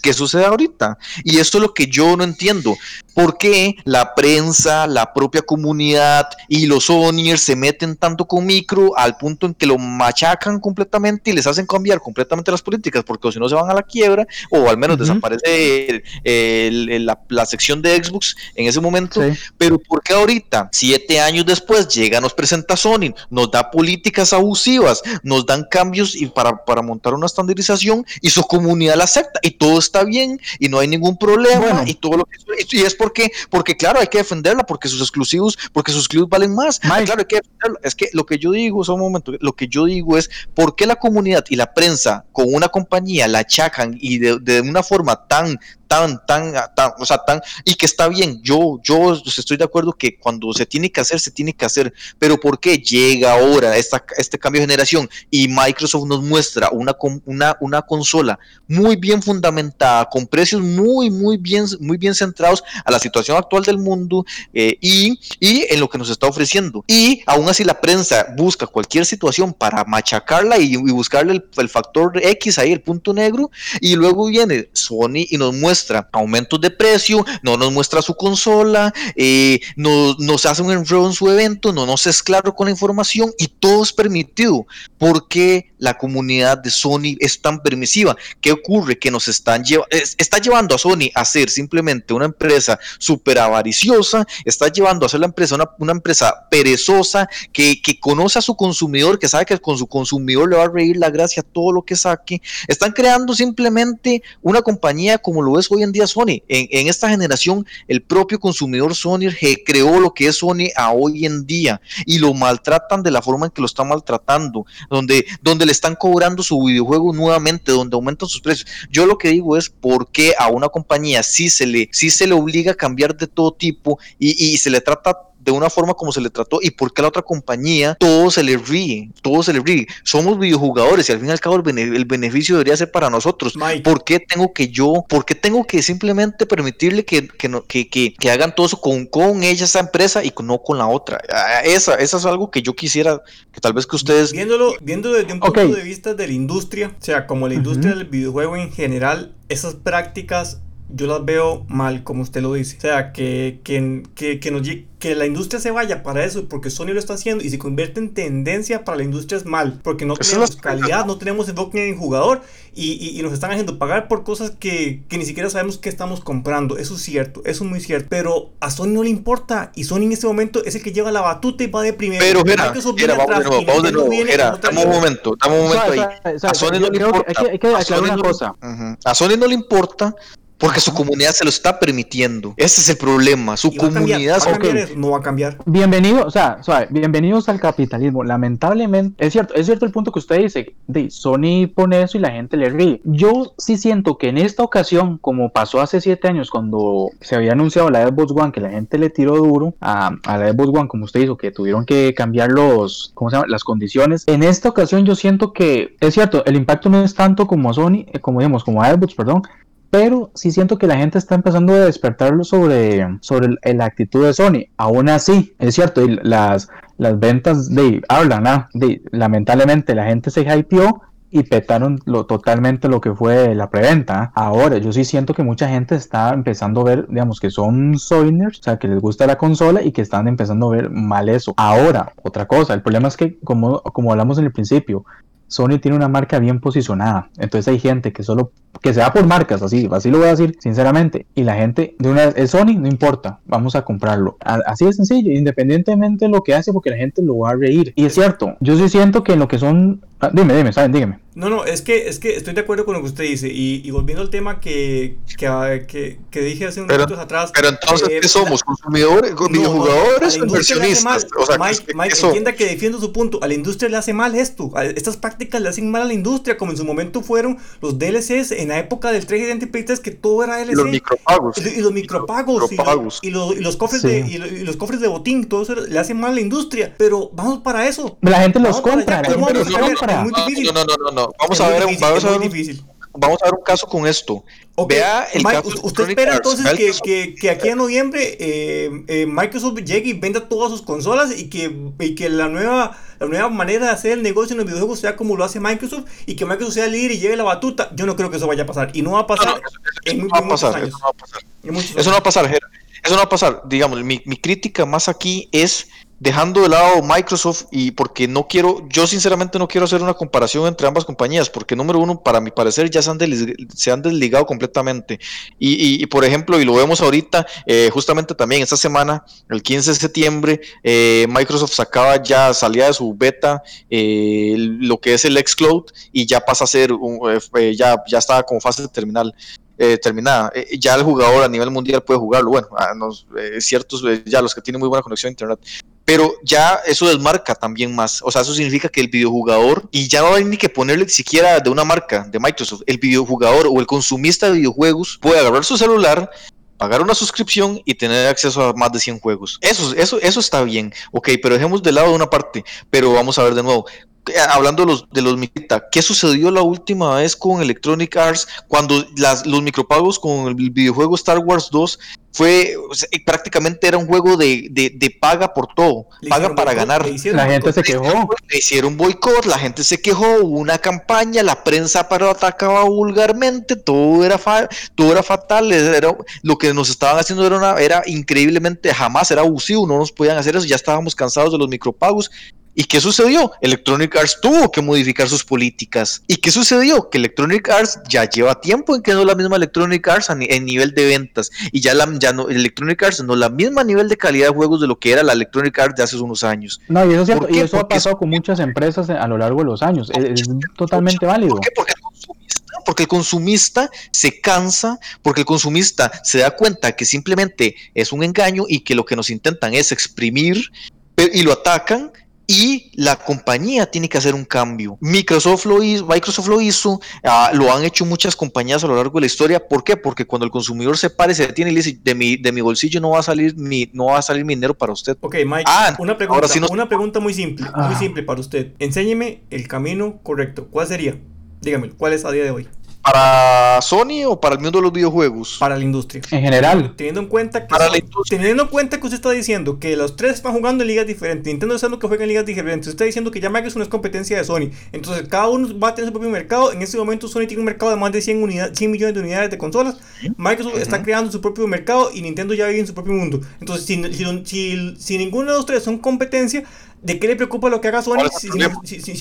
S2: ¿Qué sucede ahorita? Y esto es lo que yo no entiendo. ¿Por qué la prensa, la propia comunidad y los Sonyers se meten tanto con micro al punto en que lo machacan completamente y les hacen cambiar completamente las políticas? Porque si no se van a la quiebra o al menos desaparece la, sección de Xbox en ese momento. Pero ¿por qué ahorita, siete años después, llega, nos presenta Sony, nos da políticas abusivas, nos dan cambios y para, para montar una estandarización y su comunidad la acepta? Y todo está bien y no hay ningún problema y todo lo que y es porque porque claro hay que defenderla porque sus exclusivos porque sus exclusivos valen más. Claro hay que es que lo que yo digo es un momento lo que yo digo es por qué la comunidad y la prensa con una compañía la achacan y de, de una forma tan tan, tan, tan, o sea, tan, y que está bien, yo, yo estoy de acuerdo que cuando se tiene que hacer, se tiene que hacer, pero ¿por qué llega ahora esta, este cambio de generación y Microsoft nos muestra una, una, una consola muy bien fundamentada, con precios muy, muy bien, muy bien centrados a la situación actual del mundo eh, y, y en lo que nos está ofreciendo? Y aún así la prensa busca cualquier situación para machacarla y, buscarle el, el factor X ahí, el punto negro, y luego viene Sony y nos muestra aumentos de precio, no nos muestra su consola, eh, no, nos hace un enredo en su evento, no nos es claro con la información y todo es permitido. ¿Por qué la comunidad de Sony es tan permisiva? ¿Qué ocurre? Que nos están llevando, está llevando a Sony a ser simplemente una empresa súper avariciosa, está llevando a ser la empresa una, empresa perezosa que, que, conoce a su consumidor, que sabe que con su consumidor le va a reír la gracia todo lo que saque. Están creando simplemente una compañía como lo es hoy en día Sony. En, esta generación, el propio consumidor Sony creó lo que es Sony a hoy en día y lo maltratan de la forma en que lo están maltratando, donde, donde le están cobrando su videojuego nuevamente, donde aumentan sus precios. Yo lo que digo es por qué a una compañía sí se le, sí se le obliga a cambiar de todo tipo y, y se le trata de una forma como se le trató y por qué a la otra compañía todo se le ríe, todo se le ríe. Somos videojugadores y al fin y al cabo el, beneficio debería ser para nosotros. ¿Por qué tengo que yo, por qué tengo que simplemente permitirle que, que, que, que, hagan todo eso con, con ella, esa empresa, y no con la otra? Ah, esa, esa es algo que yo quisiera que tal vez que ustedes...
S1: Viéndolo, viendo desde un punto de vista de la industria, o sea, como la industria del videojuego en general, esas prácticas yo las veo mal, como usted lo dice. O sea, que, que, que, que, nos, que la industria se vaya para eso porque Sony lo está haciendo y se convierte en tendencia para la industria es mal. Porque no tenemos calidad, no tenemos enfoque en jugador y, y, nos están haciendo pagar por cosas que, que, ni siquiera sabemos qué estamos comprando. Eso es cierto, eso es muy cierto. Pero a Sony no le importa y Sony en este momento es el que lleva la batuta y va de primero.
S2: Pero, Gera, Gera vamos de nuevo, vamos de nuevo. Gera, dame un momento, dame un momento ahí. a Sony no le importa. Hay que, aclarar una cosa. A Sony no le importa porque su comunidad se lo está permitiendo. Ese es el problema. Su comunidad
S1: no va a cambiar.
S3: Bienvenido, o sea, bienvenidos al capitalismo. Lamentablemente, es cierto, es cierto el punto que usted dice. De Sony pone eso y la gente le ríe. Yo sí siento que en esta ocasión, como pasó hace siete años cuando se había anunciado la Xbox One, que la gente le tiró duro a, a la Xbox One, como usted hizo, que tuvieron que cambiar los, ¿cómo se llama? Las condiciones. En esta ocasión yo siento que es cierto, el impacto no es tanto como a Sony, eh, como digamos, como a Xbox, perdón, pero sí siento que la gente está empezando a despertarlo sobre, sobre la actitud de Sony. Aún así, es cierto, las, las ventas de, hablan, ¿ah? lamentablemente la gente se hypeó y petaron lo, totalmente lo que fue la preventa. Ahora, yo sí siento que mucha gente está empezando a ver, digamos, que son Soiners, o sea, que les gusta la consola y que están empezando a ver mal eso. Ahora, otra cosa, el problema es que, como, como hablamos en el principio, Sony tiene una marca bien posicionada. Entonces hay gente que solo, que se va por marcas, así, así lo voy a decir sinceramente. Y la gente de una es Sony, no importa, vamos a comprarlo. Así de sencillo, independientemente de lo que hace, porque la gente lo va a reír. Y es cierto, yo sí siento que en lo que son Ah, dime, dime, ¿saben? Dígame.
S1: No, no, es que, es que estoy de acuerdo con lo que usted dice. Y, volviendo al tema que, que, ah, que, que dije hace unos minutos atrás.
S2: Pero entonces, eh, ¿qué somos? ¿Consumidores? ¿Videojugadores o inversionistas?
S1: O sea, Mike, Mike entienda que defiendo su punto. A la industria le hace mal esto. estas prácticas le hacen mal a la industria, como en su momento fueron los DLCs en la época del 3 3 que todo era DLC. Y
S2: los micropagos.
S1: Y, los micropagos. Y, los, y, los, cofres de, y, los cofres de botín, todo eso le hace mal a la industria. Pero vamos para eso.
S3: La gente los compra. La gente los compra.
S2: No, no, no, no, no, Vamos a ver, vamos a ver, un, vamos a ver un caso con esto.
S1: Vea el caso usted espera entonces que, que, que, aquí en noviembre eh, eh, Microsoft llegue y venda todas sus consolas y que, y que la nueva la nueva manera de hacer el negocio en los videojuegos sea como lo hace Microsoft y que Microsoft sea el líder y lleve la batuta. Yo no creo que eso vaya a pasar. Y no va a pasar.
S2: eso, no va a pasar eso no va a pasar. Eso no va a pasar, Eso no va a pasar. Digamos, mi, mi crítica más aquí es dejando de lado Microsoft y porque no quiero, yo sinceramente no quiero hacer una comparación entre ambas compañías, porque número uno, para mi parecer, ya se han, se han desligado completamente. Y, por ejemplo, y lo vemos ahorita, eh, justamente también esta semana, el 15 de septiembre, eh, Microsoft sacaba ya, salía de su beta eh, lo que es el Xcloud y ya pasa a ser, un, ya, ya estaba como fase terminal. Terminada. ya el jugador a nivel mundial puede jugarlo. Bueno, ah, ciertos, ya los que tienen muy buena conexión a internet pero ya eso desmarca también más. O sea, eso significa que el videojugador, y ya no hay ni que ponerle siquiera de una marca de Microsoft, el videojugador o el consumista de videojuegos puede agarrar su celular, pagar una suscripción y tener acceso a más de 100 juegos. Eso, eso, eso está bien, ok, pero dejemos de lado una parte, pero vamos a ver de nuevo. Eh, hablando de los, de los ¿qué sucedió la última vez con Electronic Arts cuando las, los micropagos con el videojuego Star Wars 2 fue prácticamente era un juego de, de, paga por todo, paga para ganar.
S3: La gente se quejó.
S2: Le hicieron boicot, la gente se quejó, hubo una campaña, la prensa pero atacaba vulgarmente, todo era todo era fatal, era, lo que nos estaban haciendo era, una, era increíblemente jamás era abusivo, no nos podían hacer eso, ya estábamos cansados de los micropagos ¿Y qué sucedió? Electronic Arts tuvo que modificar sus políticas. ¿Y qué sucedió? Que Electronic Arts ya lleva tiempo en que no es la misma Electronic Arts en nivel de ventas. Y ya, la, ya no, Electronic Arts no es la misma nivel de calidad de juegos de lo que era la Electronic Arts de hace unos años.
S3: No, y eso, es cierto, y eso ha pasado con muchas empresas a lo largo de los años. Es, totalmente válido. ¿Por qué?
S2: Porque porque el consumista se cansa, porque el consumista se da cuenta que simplemente es un engaño y que lo que nos intentan es exprimir y lo atacan y la compañía tiene que hacer un cambio. Microsoft lo hizo, Microsoft lo hizo, ah, lo han hecho muchas compañías a lo largo de la historia. ¿Por qué? Porque cuando el consumidor se pare, se detiene y le dice, de mi, de mi bolsillo no va a salir mi, no va a salir mi dinero para usted.
S1: Ok, Mike, ah, una pregunta, una pregunta muy simple, muy ah. simple para usted. Enséñeme el camino correcto. ¿Cuál sería? Dígame, ¿cuál es a día de hoy?
S2: ¿Para Sony o para el mundo de los videojuegos?
S1: Para la industria.
S3: En general.
S1: Teniendo en cuenta que, teniendo en cuenta que usted está diciendo que los tres están jugando en ligas diferentes, Nintendo es lo que juega en ligas diferentes, usted está diciendo que ya Microsoft no es competencia de Sony. Entonces cada uno va a tener su propio mercado. En este momento Sony tiene un mercado de más de 100, unidades, 100 millones de unidades de consolas. Microsoft está creando su propio mercado y Nintendo ya vive en su propio mundo. Entonces si, si, si ninguno de los tres son competencia, ¿De qué le preocupa lo que haga Sony si,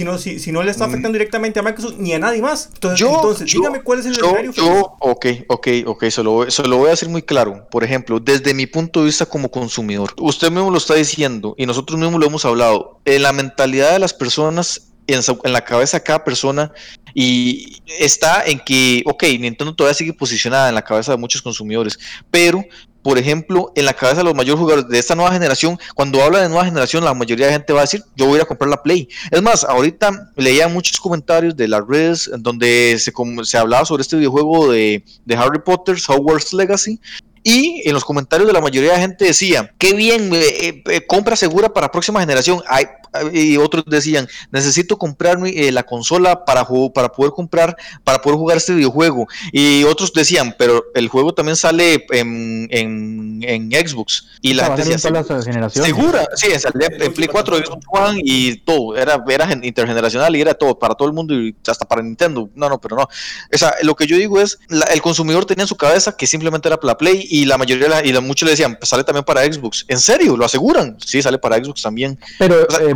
S1: no, si, no, le está mm. afectando directamente a Microsoft ni a nadie más? Entonces, dígame cuál es el escenario.
S2: Yo, ok, ok, ok, se lo, lo voy a decir muy claro. Por ejemplo, desde mi punto de vista como consumidor, usted mismo lo está diciendo y nosotros mismos lo hemos hablado. En la mentalidad de las personas, en, en la cabeza de cada persona, y está en que, ok, Nintendo todavía sigue posicionada en la cabeza de muchos consumidores, pero por ejemplo, en la cabeza de los mayores jugadores de esta nueva generación, cuando habla de nueva generación, la mayoría de gente va a decir, yo voy a comprar la Play. Es más, ahorita leía muchos comentarios de las redes donde se, se hablaba sobre este videojuego de, de Harry Potter, Hogwarts Legacy, y en los comentarios de la mayoría de gente decía, qué bien, eh, eh, compra segura para próxima generación. Ay, y otros decían, necesito comprarme eh, la consola para, para poder comprar, para poder jugar este videojuego. Y otros decían, pero el juego también sale en, en, Xbox. Y la gente decía, segura, sí, salía en Play 4, Xbox One y todo, era, era intergeneracional y era todo, para todo el mundo y hasta para Nintendo. No, no, pero no. O sea, lo que yo digo es, el consumidor tenía en su cabeza que simplemente era la Play y la mayoría, y muchos le decían, pues sale también para Xbox. ¿En serio? ¿Lo aseguran? Sí, sale para Xbox también.
S3: Pero, eh,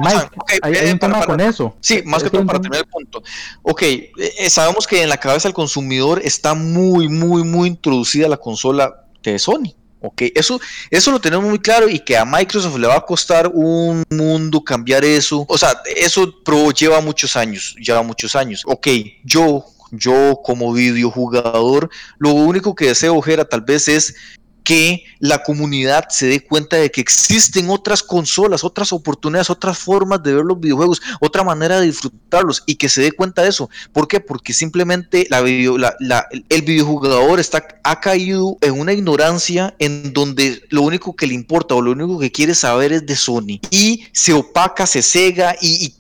S3: hay, un tema con eso.
S2: Sí, más que todo para terminar el punto. Ok, eh, eh, sabemos que en la cabeza del consumidor está muy, muy, muy introducida la consola de Sony. Ok, eso, eso lo tenemos muy claro y que a Microsoft le va a costar un mundo cambiar eso. O sea, eso lleva muchos años, lleva muchos años. Ok, yo, yo como videojugador, lo único que deseo, Ojera, tal vez es que la comunidad se dé cuenta de que existen otras consolas, otras oportunidades, otras formas de ver los videojuegos, otra manera de disfrutarlos y que se dé cuenta de eso. ¿Por qué? Porque simplemente la el videojugador está, ha caído en una ignorancia en donde lo único que le importa o lo único que quiere saber es de Sony y se opaca, se cega y,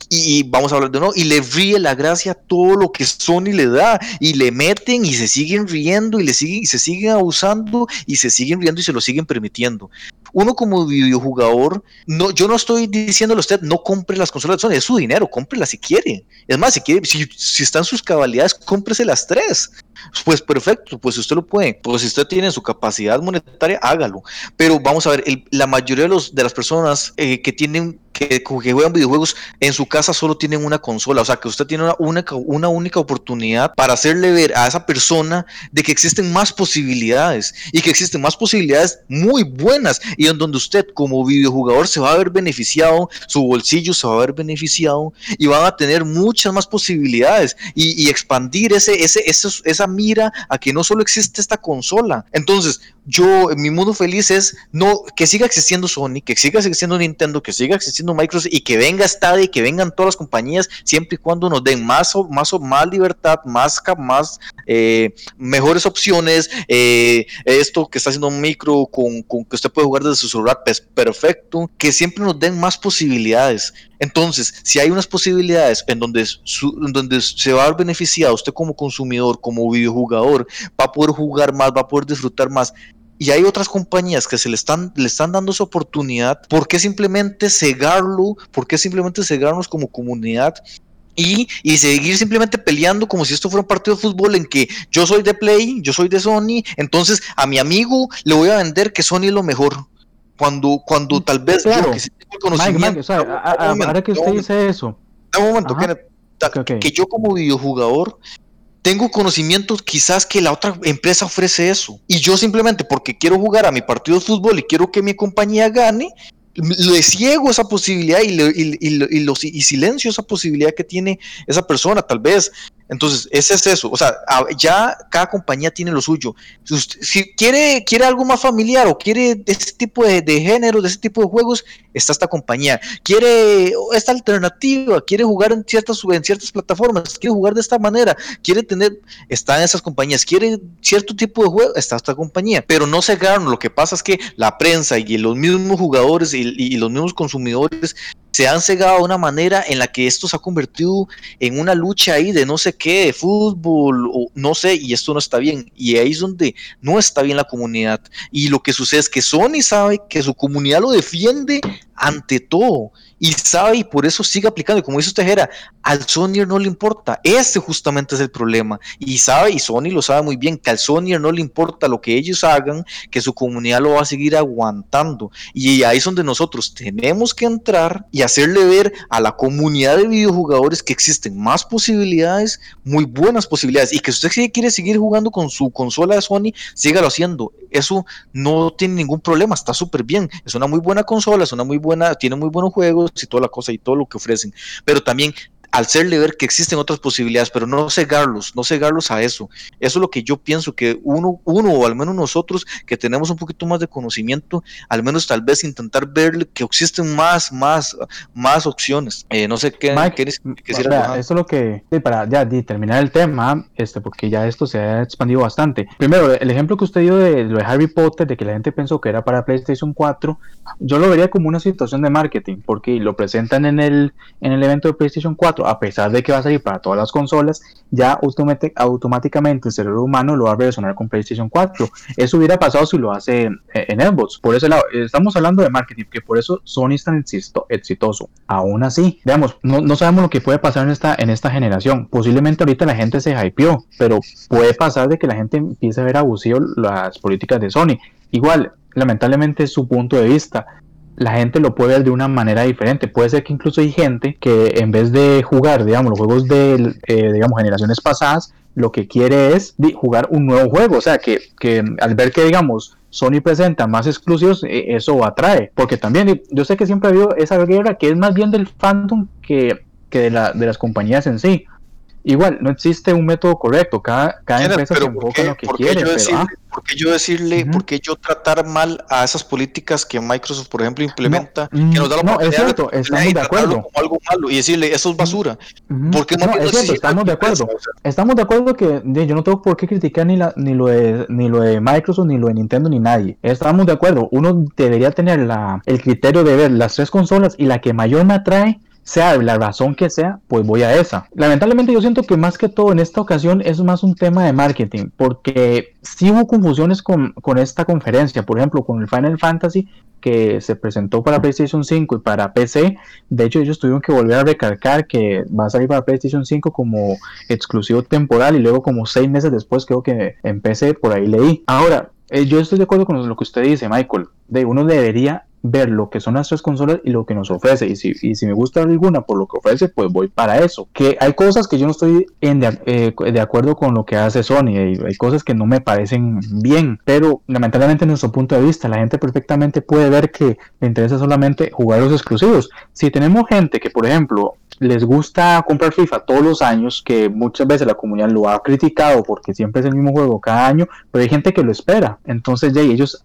S2: vamos a hablar de nuevo y le ríe la gracia todo lo que Sony le da y le meten y se siguen riendo y le siguen y se siguen abusando y se siguen viendo y se lo siguen permitiendo. Uno como videojugador, no, yo no estoy diciéndole a usted no compre las consolas de Sony, es su dinero, cómprelas si quiere. Es más, si quiere, si, si están sus cabalidades, cómprese las tres. Pues perfecto, pues usted lo puede. Pues si usted tiene su capacidad monetaria, hágalo. Pero vamos a ver, la mayoría de, los, de las personas eh, que tienen que, juegan videojuegos en su casa solo tienen una consola. O sea, que usted tiene una única, una única oportunidad para hacerle ver a esa persona de que existen más posibilidades y que existen más posibilidades muy buenas y en donde usted como videojugador se va a ver beneficiado, su bolsillo se va a ver beneficiado y van a tener muchas más posibilidades y, expandir ese, ese, esa mira a que no solo existe esta consola. Entonces, yo, mi mundo feliz es no que siga existiendo Sony, que siga existiendo Nintendo, que siga existiendo Microsoft y que venga Stadia y que vengan todas las compañías siempre y cuando nos den más, más, más libertad, más, más eh, mejores opciones. Eh, esto que está haciendo micro con, con, que usted puede jugar desde su celular, pues perfecto. Que siempre nos den más posibilidades. Entonces, si hay unas posibilidades en donde, donde se va a ver beneficiado usted como consumidor, como videojugador, va a poder jugar más, va a poder disfrutar más y hay otras compañías que se le están, le están dando esa oportunidad, ¿por qué simplemente cegarlo? ¿Por qué simplemente cegarnos como comunidad? Y, y, seguir simplemente peleando como si esto fuera un partido de fútbol en que yo soy de Play, yo soy de Sony, entonces a mi amigo le voy a vender que Sony es lo mejor. Cuando, cuando tal vez
S3: yo que sí tengo el conocimiento. ahora que usted dice eso.
S2: Un momento, que yo como videojugador tengo conocimientos quizás que la otra empresa ofrece eso. Y yo simplemente porque quiero jugar a mi partido de fútbol y quiero que mi compañía gane, le ciego esa posibilidad y, y, y silencio esa posibilidad que tiene esa persona, tal vez. Entonces, ese es eso. O sea, ya cada compañía tiene lo suyo. Si quiere, quiere algo más familiar o quiere este tipo de, género, de ese tipo de juegos, está esta compañía. Quiere esta alternativa, quiere jugar en ciertas, en ciertas plataformas, quiere jugar de esta manera, quiere tener, está en esas compañías. Quiere cierto tipo de juego, está esta compañía. Pero no se ganan. Lo que pasa es que la prensa y los mismos jugadores y los mismos consumidores se han cegado de una manera en la que esto se ha convertido en una lucha ahí de no sé qué, de fútbol, o no sé, y esto no está bien. Y ahí es donde no está bien la comunidad. Y lo que sucede es que Sony sabe que su comunidad lo defiende ante todo y sabe y por eso sigue aplicando. Y como dice usted, Jera, al Sonyer no le importa. Ese justamente es el problema. Y sabe, y Sony lo sabe muy bien, que al Sonyer no le importa lo que ellos hagan, que su comunidad lo va a seguir aguantando. Y ahí es donde nosotros tenemos que entrar y hacerle ver a la comunidad de videojugadores que existen más posibilidades, muy buenas posibilidades, y que si usted quiere seguir jugando con su consola de Sony, sígalo haciendo. Eso no tiene ningún problema, está súper bien. Es una muy buena consola, es una muy buena, tiene muy buenos juegos y toda la cosa y todo lo que ofrecen. Pero también al serle ver que existen otras posibilidades, pero no cegarlos, no cegarlos a eso. Eso es lo que yo pienso que uno, uno o al menos nosotros que tenemos un poquito más de conocimiento, al menos tal vez intentar ver que existen más, más, más opciones. Eh, no sé qué,
S3: Mike, eso es lo que, para ya terminar el tema, este, porque ya esto se ha expandido bastante. Primero, el ejemplo que usted dio de lo de Harry Potter, de que la gente pensó que era para PlayStation 4, yo lo vería como una situación de marketing, porque lo presentan en el, en el evento de PlayStation 4 a pesar de que va a salir para todas las consolas, ya automáticamente el cerebro humano lo va a relacionar con PlayStation 4. Eso hubiera pasado si lo hace en, Xbox. Por ese lado, estamos hablando de marketing, que por eso Sony es tan exitoso. Aún así, veamos, no, sabemos lo que puede pasar en esta, en esta generación. Posiblemente ahorita la gente se hypeó, pero puede pasar de que la gente empiece a ver abusivo las políticas de Sony. Igual, lamentablemente es su punto de vista la gente lo puede ver de una manera diferente. Puede ser que incluso hay gente que en vez de jugar, digamos, los juegos de, eh, digamos, generaciones pasadas, lo que quiere es jugar un nuevo juego. O sea, que, que al ver que, digamos, Sony presenta más exclusivos, eh, eso atrae. Porque también, yo sé que siempre ha habido esa guerra que es más bien del fandom que, que de, la, de las compañías en sí. Igual, no existe un método correcto, cada, cada empresa se enfoca en lo que quiere. Yo
S2: pero, ah. ¿Por qué yo decirle, por qué yo tratar mal a esas políticas que Microsoft, por ejemplo, implementa, que nos da la
S3: no, es cierto, estamos de acuerdo. Como
S2: algo malo y decirle, eso es basura?
S3: ¿Por qué no, es cierto, estamos de acuerdo. Estamos de acuerdo que yo no tengo por qué criticar ni, la, ni, lo de, ni lo de Microsoft, ni lo de Nintendo, ni nadie. Estamos de acuerdo. Uno debería tener la, el criterio de ver las tres consolas y la que mayor me atrae sea la razón que sea, pues voy a esa. Lamentablemente yo siento que más que todo en esta ocasión es más un tema de marketing, porque sí hubo confusiones con, con esta conferencia, por ejemplo, con el Final Fantasy que se presentó para PlayStation 5 y para PC. De hecho, ellos tuvieron que volver a recalcar que va a salir para PlayStation 5 como exclusivo temporal y luego como seis meses después creo que en PC por ahí leí. Ahora, eh, yo estoy de acuerdo con lo que usted dice, Michael. De uno debería ver lo que son las tres consolas y lo que nos ofrece. Y si, y si me gusta alguna por lo que ofrece, pues voy para eso. Que hay cosas que yo no estoy en de, eh, de acuerdo con lo que hace Sony. Hay, hay, cosas que no me parecen bien. Pero lamentablemente, en nuestro punto de vista, la gente perfectamente puede ver que le interesa solamente jugar los exclusivos. Si tenemos gente que, por ejemplo, les gusta comprar FIFA todos los años, que muchas veces la comunidad lo ha criticado porque siempre es el mismo juego cada año, pero hay gente que lo espera. Entonces, ya ellos,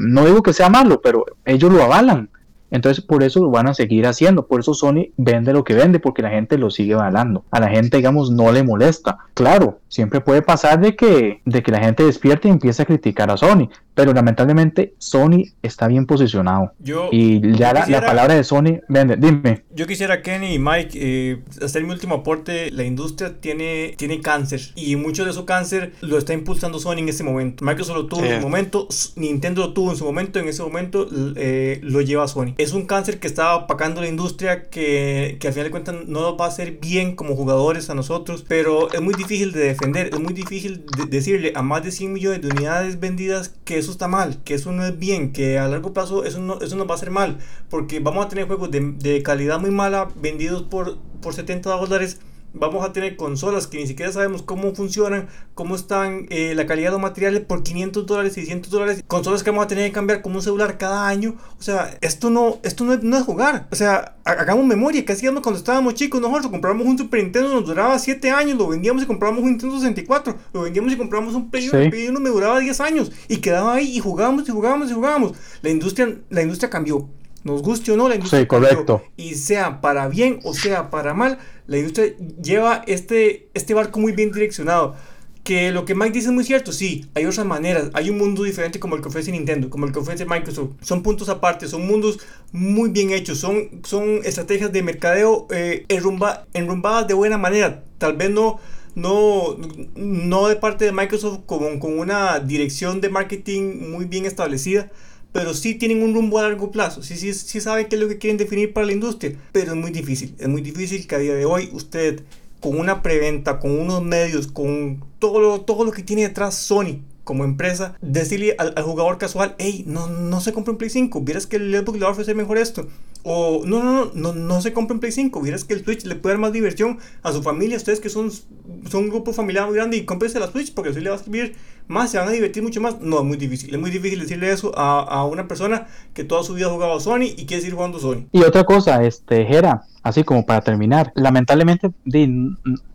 S3: no digo que sea malo, pero ellos lo avalan. Entonces por eso lo van a seguir haciendo, por eso Sony vende lo que vende, porque la gente lo sigue avalando. A la gente, digamos, no le molesta. Claro, siempre puede pasar de que, de que la gente despierte y empiece a criticar a Sony, pero lamentablemente Sony está bien posicionado. y ya la, palabra de Sony vende. Dime.
S1: Yo quisiera, Kenny y Mike, eh, hacer mi último aporte. La industria tiene, tiene cáncer y mucho de su cáncer lo está impulsando Sony en este momento. Microsoft lo tuvo en su momento, Nintendo lo tuvo en su momento, en ese momento eh, lo lleva Sony. Es un cáncer que está opacando la industria que, que al final de cuentas no nos va a hacer bien como jugadores a nosotros, pero es muy difícil de defender, es muy difícil de decirle a más de 100 millones de unidades vendidas que eso está mal, que eso no es bien, que a largo plazo eso, no, eso nos va a hacer mal, porque vamos a tener juegos de, de calidad muy mala vendidos por, por 70 dólares vamos a tener consolas que ni siquiera sabemos cómo funcionan, cómo están eh, la calidad de los materiales por 500 dólares, 600 dólares, consolas que vamos a tener que cambiar como un celular cada año. O sea, esto no, esto no es, jugar. O sea, hagamos memoria, ¿qué hacíamos cuando estábamos chicos? Nosotros compramos un Super Nintendo, nos duraba 7 años, lo vendíamos y compramos un Nintendo 64, lo vendíamos y compramos un Play 1, el Play 1 me duraba 10 años y quedaba ahí y jugábamos y jugábamos y jugábamos. La industria, la industria cambió nos guste o no, la industria.
S3: Sí, correcto.
S1: Y sea para bien o sea para mal, la industria lleva este, este barco muy bien direccionado. que lo que Mike dice es muy cierto, sí, hay otras maneras, hay un mundo diferente como el que ofrece Nintendo, como el que ofrece Microsoft. Son puntos aparte, son mundos muy bien hechos, son, son estrategias de mercadeo eh, enrumbadas de buena manera. Tal vez no, no, no de parte de Microsoft como con una dirección de marketing muy bien establecida, pero sí tienen un rumbo a largo plazo, sí, sí, sí saben qué es lo que quieren definir para la industria, pero es muy difícil, es muy difícil que a día de hoy usted con una preventa, con unos medios, con todo lo, todo lo que tiene detrás Sony como empresa, decirle al, jugador casual, hey, no, no se compre un Play 5, vieras que el Xbox le va a ofrecer mejor esto. O no, no, no, no, no se compre un Play 5, vieras que el Switch le puede dar más diversión a su familia, ustedes que son, son un grupo familiar muy grande y cómprense la Switch porque Switch le va a servir más, se van a divertir mucho más. No, es muy difícil, es muy difícil decirle eso a, a una persona que toda su vida ha jugado a Sony y quiere seguir jugando Sony.
S3: Y otra cosa, este, Jera, así como para terminar, lamentablemente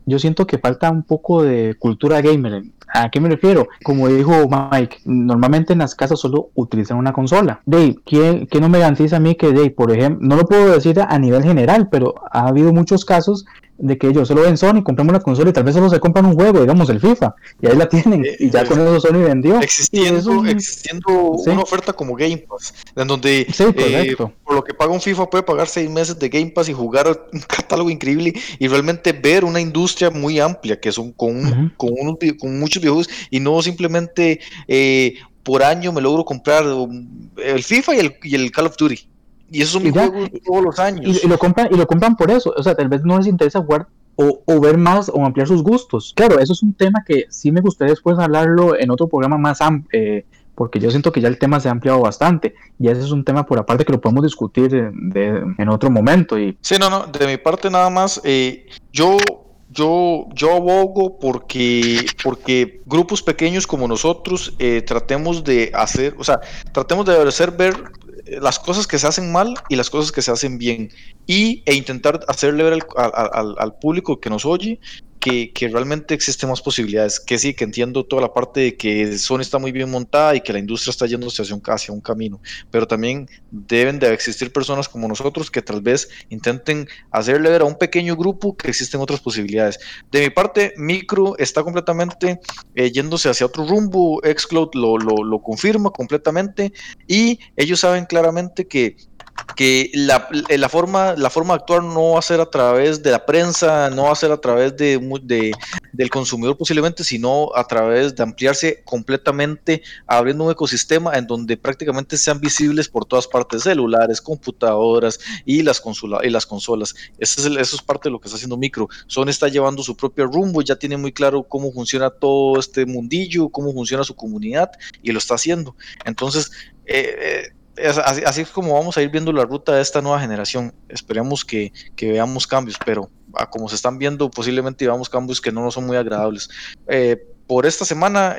S3: yo siento que falta un poco de cultura gamer. ¿A qué me refiero? Como dijo Mike, normalmente en las casas solo utilizan una consola. Dave, ¿qué, qué no me garantiza a mí que Dave, por ejemplo, no lo puedo decir a nivel general, pero ha habido muchos casos de que ellos solo ven Sony, compramos la consola y tal vez solo se compran un juego, digamos el FIFA, y ahí la tienen, y ya con eso Sony vendió.
S2: Existiendo, existiendo una oferta como Game Pass, en donde eh, por lo que paga un FIFA puede pagar seis meses de Game Pass y jugar un catálogo increíble y realmente ver una industria muy amplia que son con, con, con muchos videojuegos y no simplemente eh, por año me logro comprar el FIFA y el, y el Call of Duty y eso son mis juegos todos los años.
S3: Y, lo compran, y lo compran por eso. O sea, tal vez no les interesa jugar o, o, ver más o ampliar sus gustos. Claro, eso es un tema que sí me gustaría después hablarlo en otro programa más amplio. Eh, porque yo siento que ya el tema se ha ampliado bastante y ese es un tema por aparte que lo podemos discutir de, en otro momento. Y...
S2: Sí, no, no, de mi parte nada más, eh, yo yo, yo abogo porque, porque grupos pequeños como nosotros eh, tratemos de hacer, o sea, tratemos de hacer ver las cosas que se hacen mal y las cosas que se hacen bien. Y, e intentar hacerle ver al, al público que nos oye que, realmente existen más posibilidades, que sí, que entiendo toda la parte de que Sony está muy bien montada y que la industria está yéndose hacia un, hacia un camino, pero también deben de existir personas como nosotros que tal vez intenten hacerle ver a un pequeño grupo que existen otras posibilidades. De mi parte, Micro está completamente eh, yéndose hacia otro rumbo, Xcloud lo, lo, lo confirma completamente y ellos saben claramente que que la, eh, la, forma, la forma de actuar no va a ser a través de la prensa, no va a ser a través de, de, del consumidor posiblemente, sino a través de ampliarse completamente, abriendo un ecosistema en donde prácticamente sean visibles por todas partes, celulares, computadoras y las, consola, y las consolas. Eso es, eso es parte de lo que está haciendo Micro. Sony está llevando su propio rumbo, ya tiene muy claro cómo funciona todo este mundillo, cómo funciona su comunidad y lo está haciendo. Entonces, eh, eh así, es como vamos a ir viendo la ruta de esta nueva generación. Esperemos que, veamos cambios, pero como se están viendo, posiblemente veamos cambios que no nos son muy agradables. Eh, por esta semana,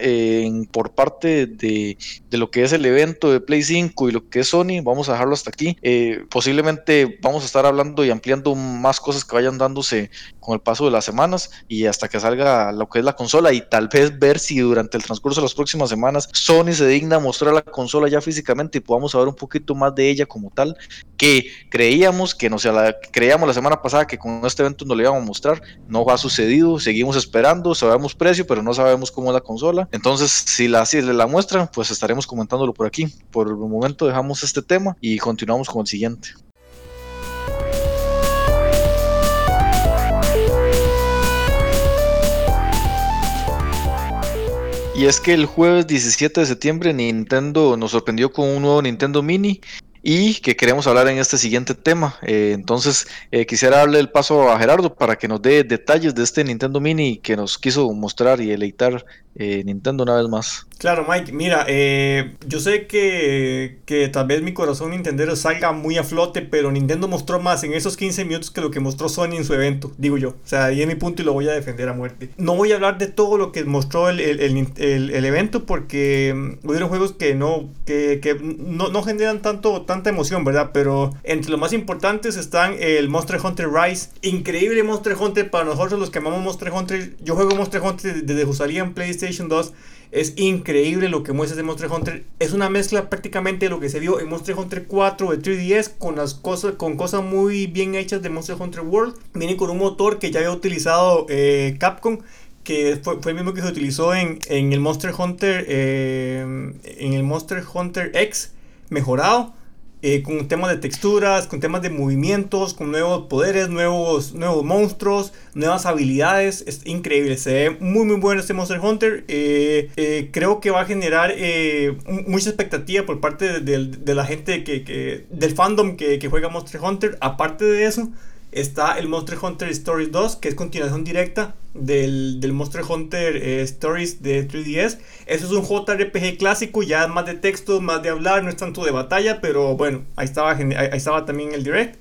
S2: por parte de, lo que es el evento de Play 5 y lo que es Sony, vamos a dejarlo hasta aquí. Eh, posiblemente vamos a estar hablando y ampliando más cosas que vayan dándose con el paso de las semanas y hasta que salga lo que es la consola y tal vez ver si durante el transcurso de las próximas semanas Sony se digna mostrar la consola ya físicamente y podamos saber un poquito más de ella como tal, que creíamos que no sea la creíamos la semana pasada que con este evento no le íbamos a mostrar, no ha sucedido, seguimos esperando, sabemos precio, pero no sabemos cómo es la consola. Entonces, si la, si la muestran, pues estaremos comentándolo por aquí. Por el momento dejamos este tema y continuamos con el siguiente. Y es que el jueves 17 de septiembre Nintendo nos sorprendió con un nuevo Nintendo Mini y que queremos hablar en este siguiente tema. Eh, entonces, eh, quisiera darle el paso a Gerardo para que nos dé detalles de este Nintendo Mini que nos quiso mostrar y eleitar eh, Nintendo una vez más.
S1: Claro, Mike, mira, eh, yo sé que, que, tal vez mi corazón Nintendo salga muy a flote, pero Nintendo mostró más en esos 15 minutos que lo que mostró Sony en su evento, digo yo. O sea, ahí es mi punto y lo voy a defender a muerte. No voy a hablar de todo lo que mostró el, el, el, evento porque mm, hubieron juegos que no, que, que no, no, generan tanto, tanta emoción, ¿verdad? Pero entre los más importantes están el Monster Hunter Rise. Increíble Monster Hunter para nosotros los que amamos Monster Hunter. Yo juego Monster Hunter desde que salía en PlayStation 2 es increíble lo que muestra de Monster Hunter. Es una mezcla prácticamente de lo que se vio en Monster Hunter 4 de 3DS con las cosas con cosas muy bien hechas de Monster Hunter World. Viene con un motor que ya había utilizado eh, Capcom que fue, fue, el mismo que se utilizó en, en el Monster Hunter, eh, en el Monster Hunter X mejorado. Eh, con temas de texturas, con temas de movimientos, con nuevos poderes, nuevos, nuevos monstruos, nuevas habilidades. Es increíble, se ve muy muy bueno este Monster Hunter. Eh, creo que va a generar mucha expectativa por parte de, la gente que, del fandom que juega Monster Hunter. Aparte de eso, está el Monster Hunter Stories 2, que es continuación directa del, del Monster Hunter eh, Stories de 3DS. Eso es un JRPG clásico, ya más de texto, más de hablar, no es tanto de batalla, pero bueno, ahí estaba, ahí estaba también el direct.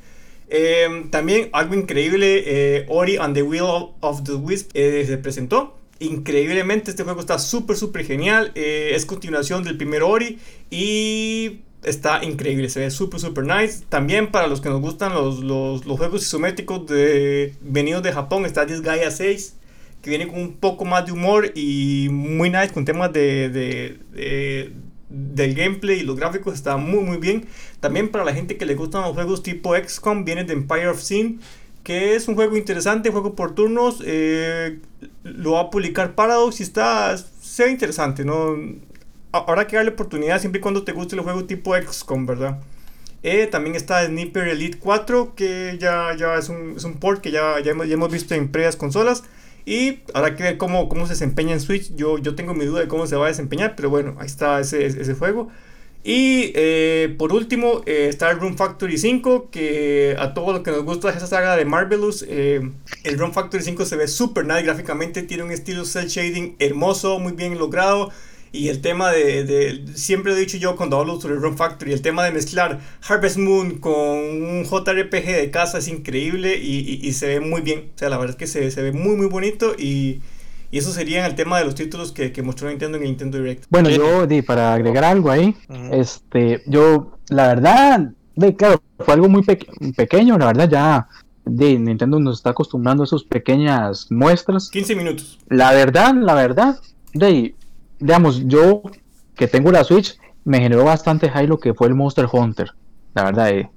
S1: Em, también algo increíble, eh, Ori and the Will of the Wisp eh, se presentó. Increíblemente este juego está súper, súper genial. es continuación del primer Ori y está increíble, se ve súper, súper nice. También para los que nos gustan los, los, los, juegos isométricos de, venidos de Japón, está Disgaea 6, que viene con un poco más de humor y muy nice con temas de, de, del gameplay y los gráficos, está muy, muy bien. También para la gente que le gustan los juegos tipo XCOM, viene de Empire of Sin, que es un juego interesante, juego por turnos. Eh, lo va a publicar Paradox y está, se ve interesante, ¿no? Habrá que darle oportunidad siempre y cuando te guste el juego tipo XCOM, ¿verdad? Eh, también está Sniper Elite 4, que ya, ya es, un, es un port que ya, ya, hemos, ya hemos visto en previas consolas. Y habrá que ver cómo, cómo se desempeña en Switch. Yo, yo tengo mi duda de cómo se va a desempeñar, pero bueno, ahí está ese, ese juego. Y eh, por último eh, está el Room Factory 5, que a todos los que nos gusta esa saga de Marvelous, el Room Factory 5 se ve super nice gráficamente, tiene un estilo cel shading hermoso, muy bien logrado. Y el tema de, de, siempre he dicho yo cuando hablo sobre Run Factory, el tema de mezclar Harvest Moon con un JRPG de casa es increíble y, y, se ve muy bien. O sea, la verdad es que se, se ve muy, muy bonito y, y eso sería el tema de los títulos que, que, mostró Nintendo en el Nintendo Direct.
S3: Bueno, yo, di, para agregar algo ahí, este, yo, la verdad, de, claro, fue algo muy pequeño, la verdad ya de Nintendo nos está acostumbrando a esas pequeñas muestras.
S1: 15 minutos.
S3: La verdad, la verdad, de digamos, yo que tengo la Switch, me generó bastante high lo que fue el Monster Hunter. La verdad, eh,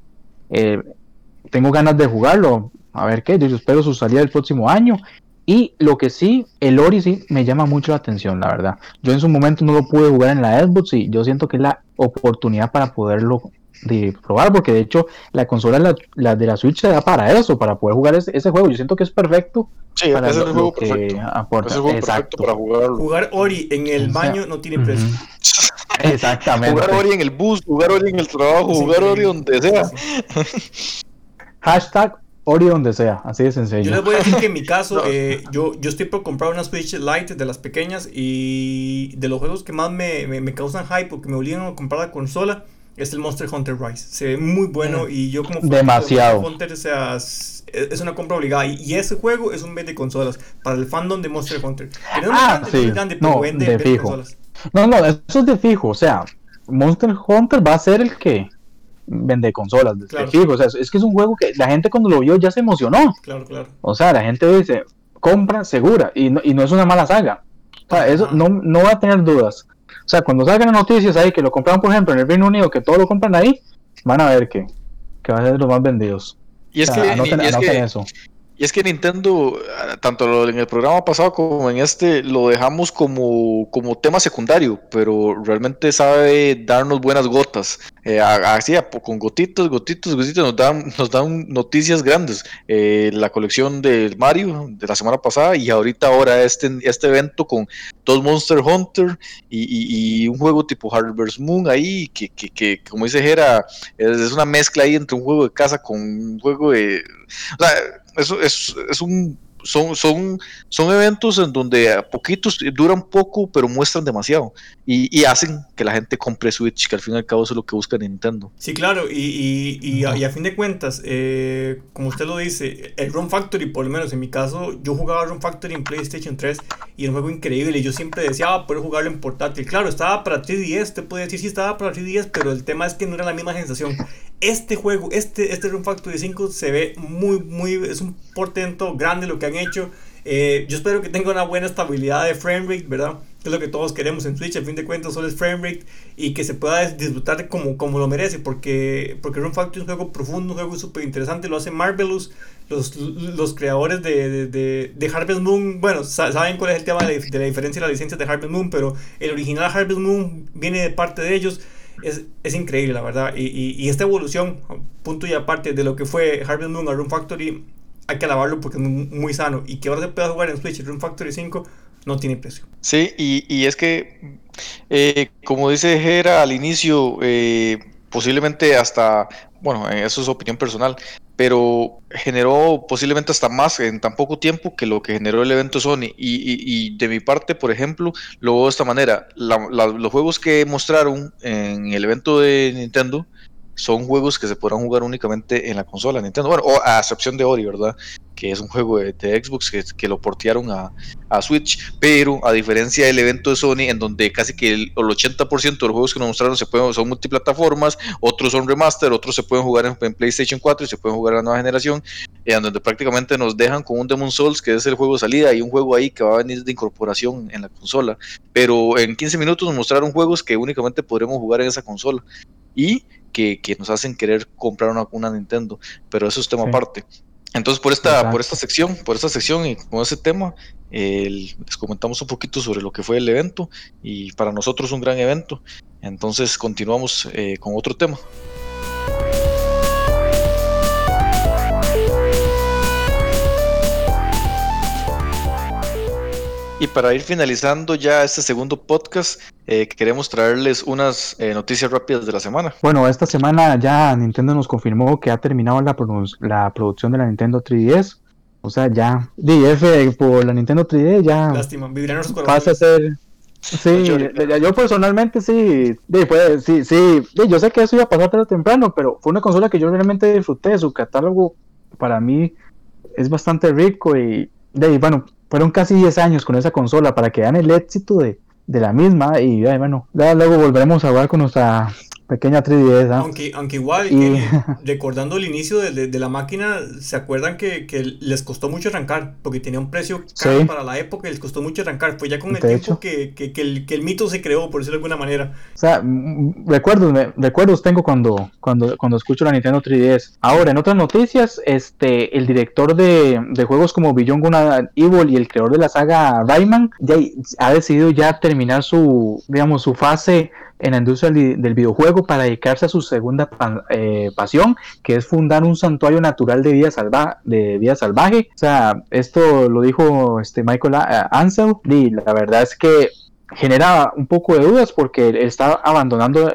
S3: eh, tengo ganas de jugarlo. A ver qué, yo espero su salida el próximo año. Y lo que sí, el Ori sí me llama mucho la atención, la verdad. Yo en su momento no lo pude jugar en la Xbox y yo siento que es la oportunidad para poderlo de probar, porque de hecho la consola la, de la Switch se da para eso, para poder jugar ese, ese juego. Yo siento que es perfecto
S2: Sí,
S3: para
S2: es el juego perfecto. Aporta. Es perfecto para jugarlo.
S1: Jugar Ori en el baño no tiene precio.
S3: Exactamente.
S2: jugar Ori en el bus, jugar Ori en el trabajo, jugar Ori donde sea.
S3: Hashtag Ori donde sea, así de sencillo.
S1: Yo les voy a decir que en mi caso, eh, yo, yo estoy por comprar una Switch Lite de las pequeñas y de los juegos que más me, me, me causan hype porque me obligan a comprar la consola es el Monster Hunter Rise. Se ve muy bueno mm. y yo como...
S3: Demasiado.
S1: Hunter, o sea, es una compra obligada. Y ese juego es un vende de consolas para el fandom de Monster Hunter.
S3: ah, sí. no, de fijo. No, no, eso es de fijo. O sea, Monster Hunter va a ser el que vende consolas. De fijo. O sea, es que es un juego que la gente cuando lo vio ya se emocionó.
S1: Claro, claro.
S3: O sea, la gente dice, compra segura. Y no, y no es una mala saga. O sea, eso no, no va a tener dudas. O sea, cuando salgan las noticias ahí que lo compraron, por ejemplo, en el Reino Unido, que todo lo compran ahí, van a ver que, que va a ser los más vendidos.
S2: Y es que, eso. Y es que Nintendo, ah, tanto en el programa pasado como en este, lo dejamos como, como tema secundario, pero realmente sabe darnos buenas gotas. Eh, así, con gotitos, gotitos, gotitos, nos dan, nos dan noticias grandes. Eh, la colección del Mario de la semana pasada y ahorita ahora este, este evento con dos Monster Hunter y, un juego tipo Harvest Moon ahí, que, que, que como dice Jera, es, es, una mezcla ahí entre un juego de casa con un juego de... O sea, eso es, es un son, son, son eventos en donde a poquitos duran poco, pero muestran demasiado y, hacen que la gente compre Switch, que al fin y al cabo es lo que busca Nintendo.
S1: Sí, claro, y, y, a, fin de cuentas, eh, como usted lo dice, el Run Factory, por lo menos en mi caso, yo jugaba Run Factory en PlayStation 3 y era un juego increíble. Y yo siempre deseaba ah, poder jugarlo en portátil. Claro, estaba para 3DS, te puede decir si estaba para 3DS, pero el tema es que no era la misma sensación. Este juego, este, este Run Factory 5 se ve muy, muy, es un portento grande lo que han hecho. Eh, yo espero que tenga una buena estabilidad de frame rate, ¿verdad? es lo que todos queremos en Switch, al fin de cuentas solo es frame rate y que se pueda disfrutar como, como lo merece, porque, porque Run Factory es un juego profundo, un juego súper interesante, lo hace Marvelous, los, los creadores de, de, de, Harvest Moon, bueno, saben cuál es el tema de, la diferencia de las licencias de Harvest Moon, pero el original Harvest Moon viene de parte de ellos. Es, es increíble, la verdad. Y, y, esta evolución, punto y aparte de lo que fue Harvest Moon a Room Factory, hay que alabarlo porque es muy, sano. Y que ahora se pueda jugar en Switch Room Factory 5 no tiene precio.
S2: Sí, y, y es que, eh, como dice Jera al inicio, eh, posiblemente hasta, bueno, eso es opinión personal, pero generó posiblemente hasta más en tan poco tiempo que lo que generó el evento Sony. Y, de mi parte, por ejemplo, lo veo de esta manera. los juegos que mostraron en el evento de Nintendo son juegos que se podrán jugar únicamente en la consola Nintendo. Bueno, o a excepción de Ori, ¿verdad? Que es un juego de, Xbox que, lo portearon a, Switch. Pero a diferencia del evento de Sony, en donde casi que el, 80% de los juegos que nos mostraron se pueden, son multiplataformas, otros son remaster, otros se pueden jugar en, PlayStation 4 y se pueden jugar en la nueva generación, en donde prácticamente nos dejan con un Demon Souls, que es el juego de salida, y un juego ahí que va a venir de incorporación en la consola. Pero en 15 minutos nos mostraron juegos que únicamente podremos jugar en esa consola. Y que, nos hacen querer comprar una, una, Nintendo, pero eso es tema aparte. Entonces, por esta, por esta sección, por esta sección y con ese tema, les comentamos un poquito sobre lo que fue el evento y para nosotros un gran evento. Entonces, continuamos eh, con otro tema. Y para ir finalizando ya este segundo podcast, eh, queremos traerles unas eh, noticias rápidas de la semana.
S3: Bueno, esta semana ya Nintendo nos confirmó que ha terminado la, la producción de la Nintendo 3DS. O sea, ya DF por la Nintendo 3DS ya
S1: Lástima,
S3: pasa a ser... Sí, yo personalmente sí, sí, sí, yo sé que eso iba a pasar tarde o temprano, pero fue una consola que yo realmente disfruté, su catálogo para mí es bastante rico y, de, bueno, fueron casi 10 años con esa consola para que vean el éxito de, de la misma y bueno, ya luego volveremos a jugar con nuestra pequeña 3DS.
S1: ¿ah? Aunque, aunque igual, recordando el inicio de, de, la máquina, ¿se acuerdan que, que, les costó mucho arrancar? Porque tenía un precio caro para la época y les costó mucho arrancar. Fue ya con el tiempo que, que, el, que el mito se creó, por decirlo de alguna manera.
S3: O sea, recuerdos, recuerdos tengo cuando, cuando, cuando escucho la Nintendo 3DS. Ahora, en otras noticias, este, el director de, de juegos como Beyond Good Evil y el creador de la saga Rayman ya ha decidido ya terminar su, digamos, su fase en la industria del videojuego para dedicarse a su segunda eh, pasión, que es fundar un santuario natural de vida, salva de vida salvaje. O sea, esto lo dijo este Michael Ansel y la verdad es que genera un poco de dudas porque él está abandonando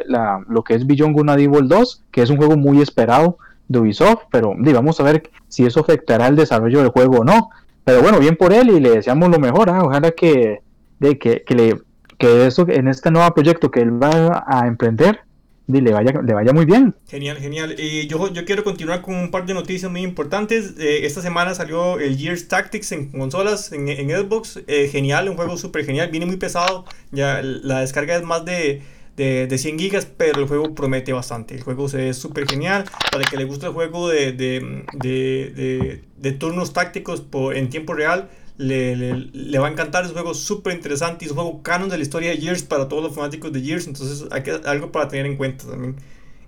S3: lo que es Beyond Good Evil 2, que es un juego muy esperado de Ubisoft, pero vamos a ver si eso afectará el desarrollo del juego o no. Pero bueno, bien por él y le deseamos lo mejor. ¿ah? Ojalá que, de, que, que, le que eso en este nuevo proyecto que él va a emprender le vaya, le vaya muy bien.
S1: Genial, genial. Y yo, yo quiero continuar con un par de noticias muy importantes. Eh, esta semana salió el Gears Tactics en consolas, en, en Xbox. Eh, genial, un juego súper genial. Viene muy pesado. Ya la descarga es más de, de, de, 100 gigas, pero el juego promete bastante. El juego se ve súper genial. Para el que le gusta el juego de, de, de turnos tácticos por, en tiempo real, le, le, va a encantar, es un juego súper interesante y es un juego canon de la historia de Gears para todos los fanáticos de Gears, entonces hay que, algo para tener en cuenta también.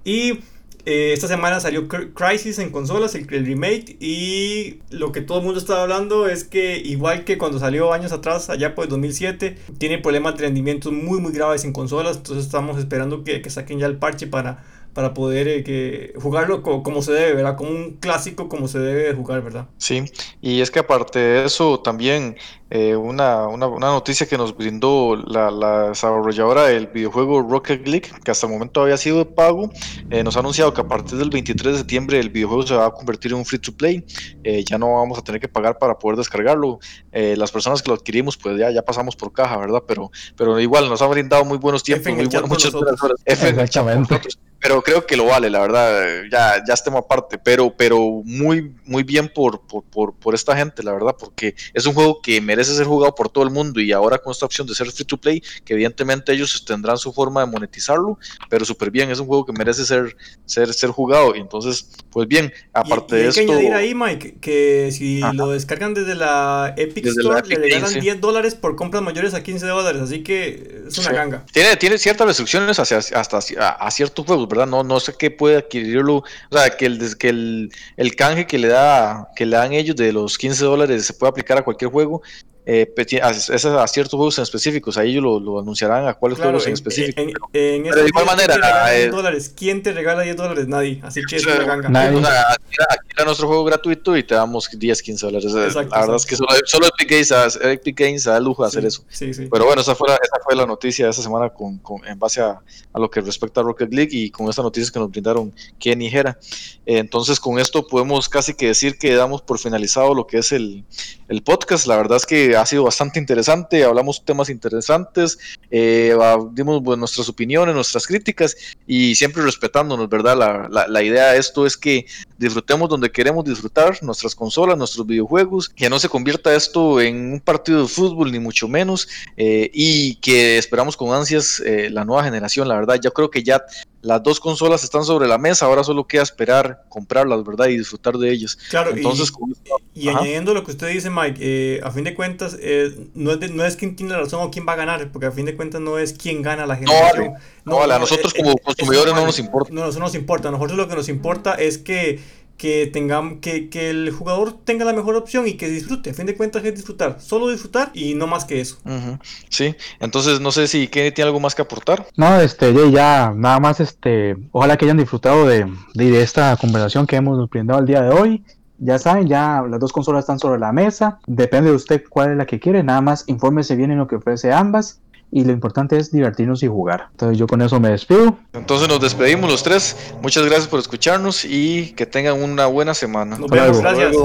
S1: Y eh, esta semana salió Crisis en consolas, el, remake, y lo que todo el mundo estaba hablando es que igual que cuando salió años atrás, allá por el 2007, tiene problemas de rendimiento muy muy graves en consolas, entonces estamos esperando que, que saquen ya el parche para para poder eh, que jugarlo como se debe, ¿verdad? Como un clásico como se debe jugar, ¿verdad?
S2: Sí, y es que aparte de eso, también eh, una, una, una, noticia que nos brindó la, la, desarrolladora del videojuego Rocket League, que hasta el momento había sido de pago, eh, nos ha anunciado que a partir del 23 de septiembre el videojuego se va a convertir en un free to play, ya no vamos a tener que pagar para poder descargarlo. las personas que lo adquirimos, pues ya, ya pasamos por caja, ¿verdad? Pero, pero igual nos ha brindado muy buenos tiempos, muy muchas horas. Exactamente pero creo que lo vale, la verdad, ya, ya estemos aparte, pero, pero muy, muy bien por, por, por, esta gente, la verdad, porque es un juego que merece ser jugado por todo el mundo. Y ahora con esta opción de ser free to play, que evidentemente ellos tendrán su forma de monetizarlo, pero súper bien, es un juego que merece ser, ser, ser jugado, y entonces, pues bien, aparte de esto... Hay
S1: que añadir ahí, Mike, que si lo descargan desde la Epic Store, le regalan 10 dólares por compras mayores a 15 dólares, así que es una ganga.
S2: Tiene, tiene ciertas restricciones hacia, hasta a, ciertos juegos, ¿verdad? No, no sé qué puede adquirirlo, o sea, que el, que el, el canje que le da, que le dan ellos de los 15 dólares se puede aplicar a cualquier juego, eh, es a, ciertos juegos en específicos, ahí ellos lo, lo anunciarán a cuáles juegos en, específico. En,
S1: en, de igual manera, ¿quién te, dólares? ¿quién te regala 10 dólares? Nadie, así que es una ganga. Nadie.
S2: aquí, era nuestro juego gratuito y te damos 10, 15 dólares. Exacto, la verdad es que solo, solo Epic, Games, Epic Games da lujo de hacer eso.
S1: Sí, sí.
S2: Pero bueno, esa fue la, esa fue la noticia de esta semana con, con, en base a, a, lo que respecta a Rocket League y con estas noticias que nos brindaron Ken y Jera. Eh, entonces, con esto podemos casi que decir que damos por finalizado lo que es el, el podcast. La verdad es que ha sido bastante interesante hablamos temas interesantes, eh, dimos nuestras opiniones, nuestras críticas y siempre respetándonos, ¿verdad? La, idea de esto es que disfrutemos donde queremos disfrutar, nuestras consolas, nuestros videojuegos, que no se convierta esto en un partido de fútbol, ni mucho menos, eh, y que esperamos con ansias eh, la nueva generación, la verdad. Yo creo que ya las dos consolas están sobre la mesa, ahora solo queda esperar comprarlas, ¿verdad? Y disfrutar de ellas.
S1: Claro, Entonces, y, y añadiendo lo que usted dice, Mike, eh, a fin de cuentas, eh, no, es no es quién tiene la razón o quién va a ganar, porque a fin de cuentas no es quién gana la generación.
S2: No, vale, a nosotros como consumidores no nos importa.
S1: No, eso nos importa. A nosotros lo que nos importa es que que, tengamos, que, que, el jugador tenga la mejor opción y que disfrute. A fin de cuentas es disfrutar, solo disfrutar y no más que eso.
S2: Sí, entonces no sé si Kenny tiene algo más que aportar.
S3: No, este, ya, nada más, este, ojalá que hayan disfrutado de, de, esta conversación que hemos brindado el día de hoy. Ya saben, ya las dos consolas están sobre la mesa. Depende de usted cuál es la que quiere. Nada más infórmese bien en lo que ofrece ambas y lo importante es divertirnos y jugar. Entonces yo con eso me despido.
S2: Entonces nos despedimos los tres. Muchas gracias por escucharnos y que tengan una buena semana.
S1: Nos vemos, gracias.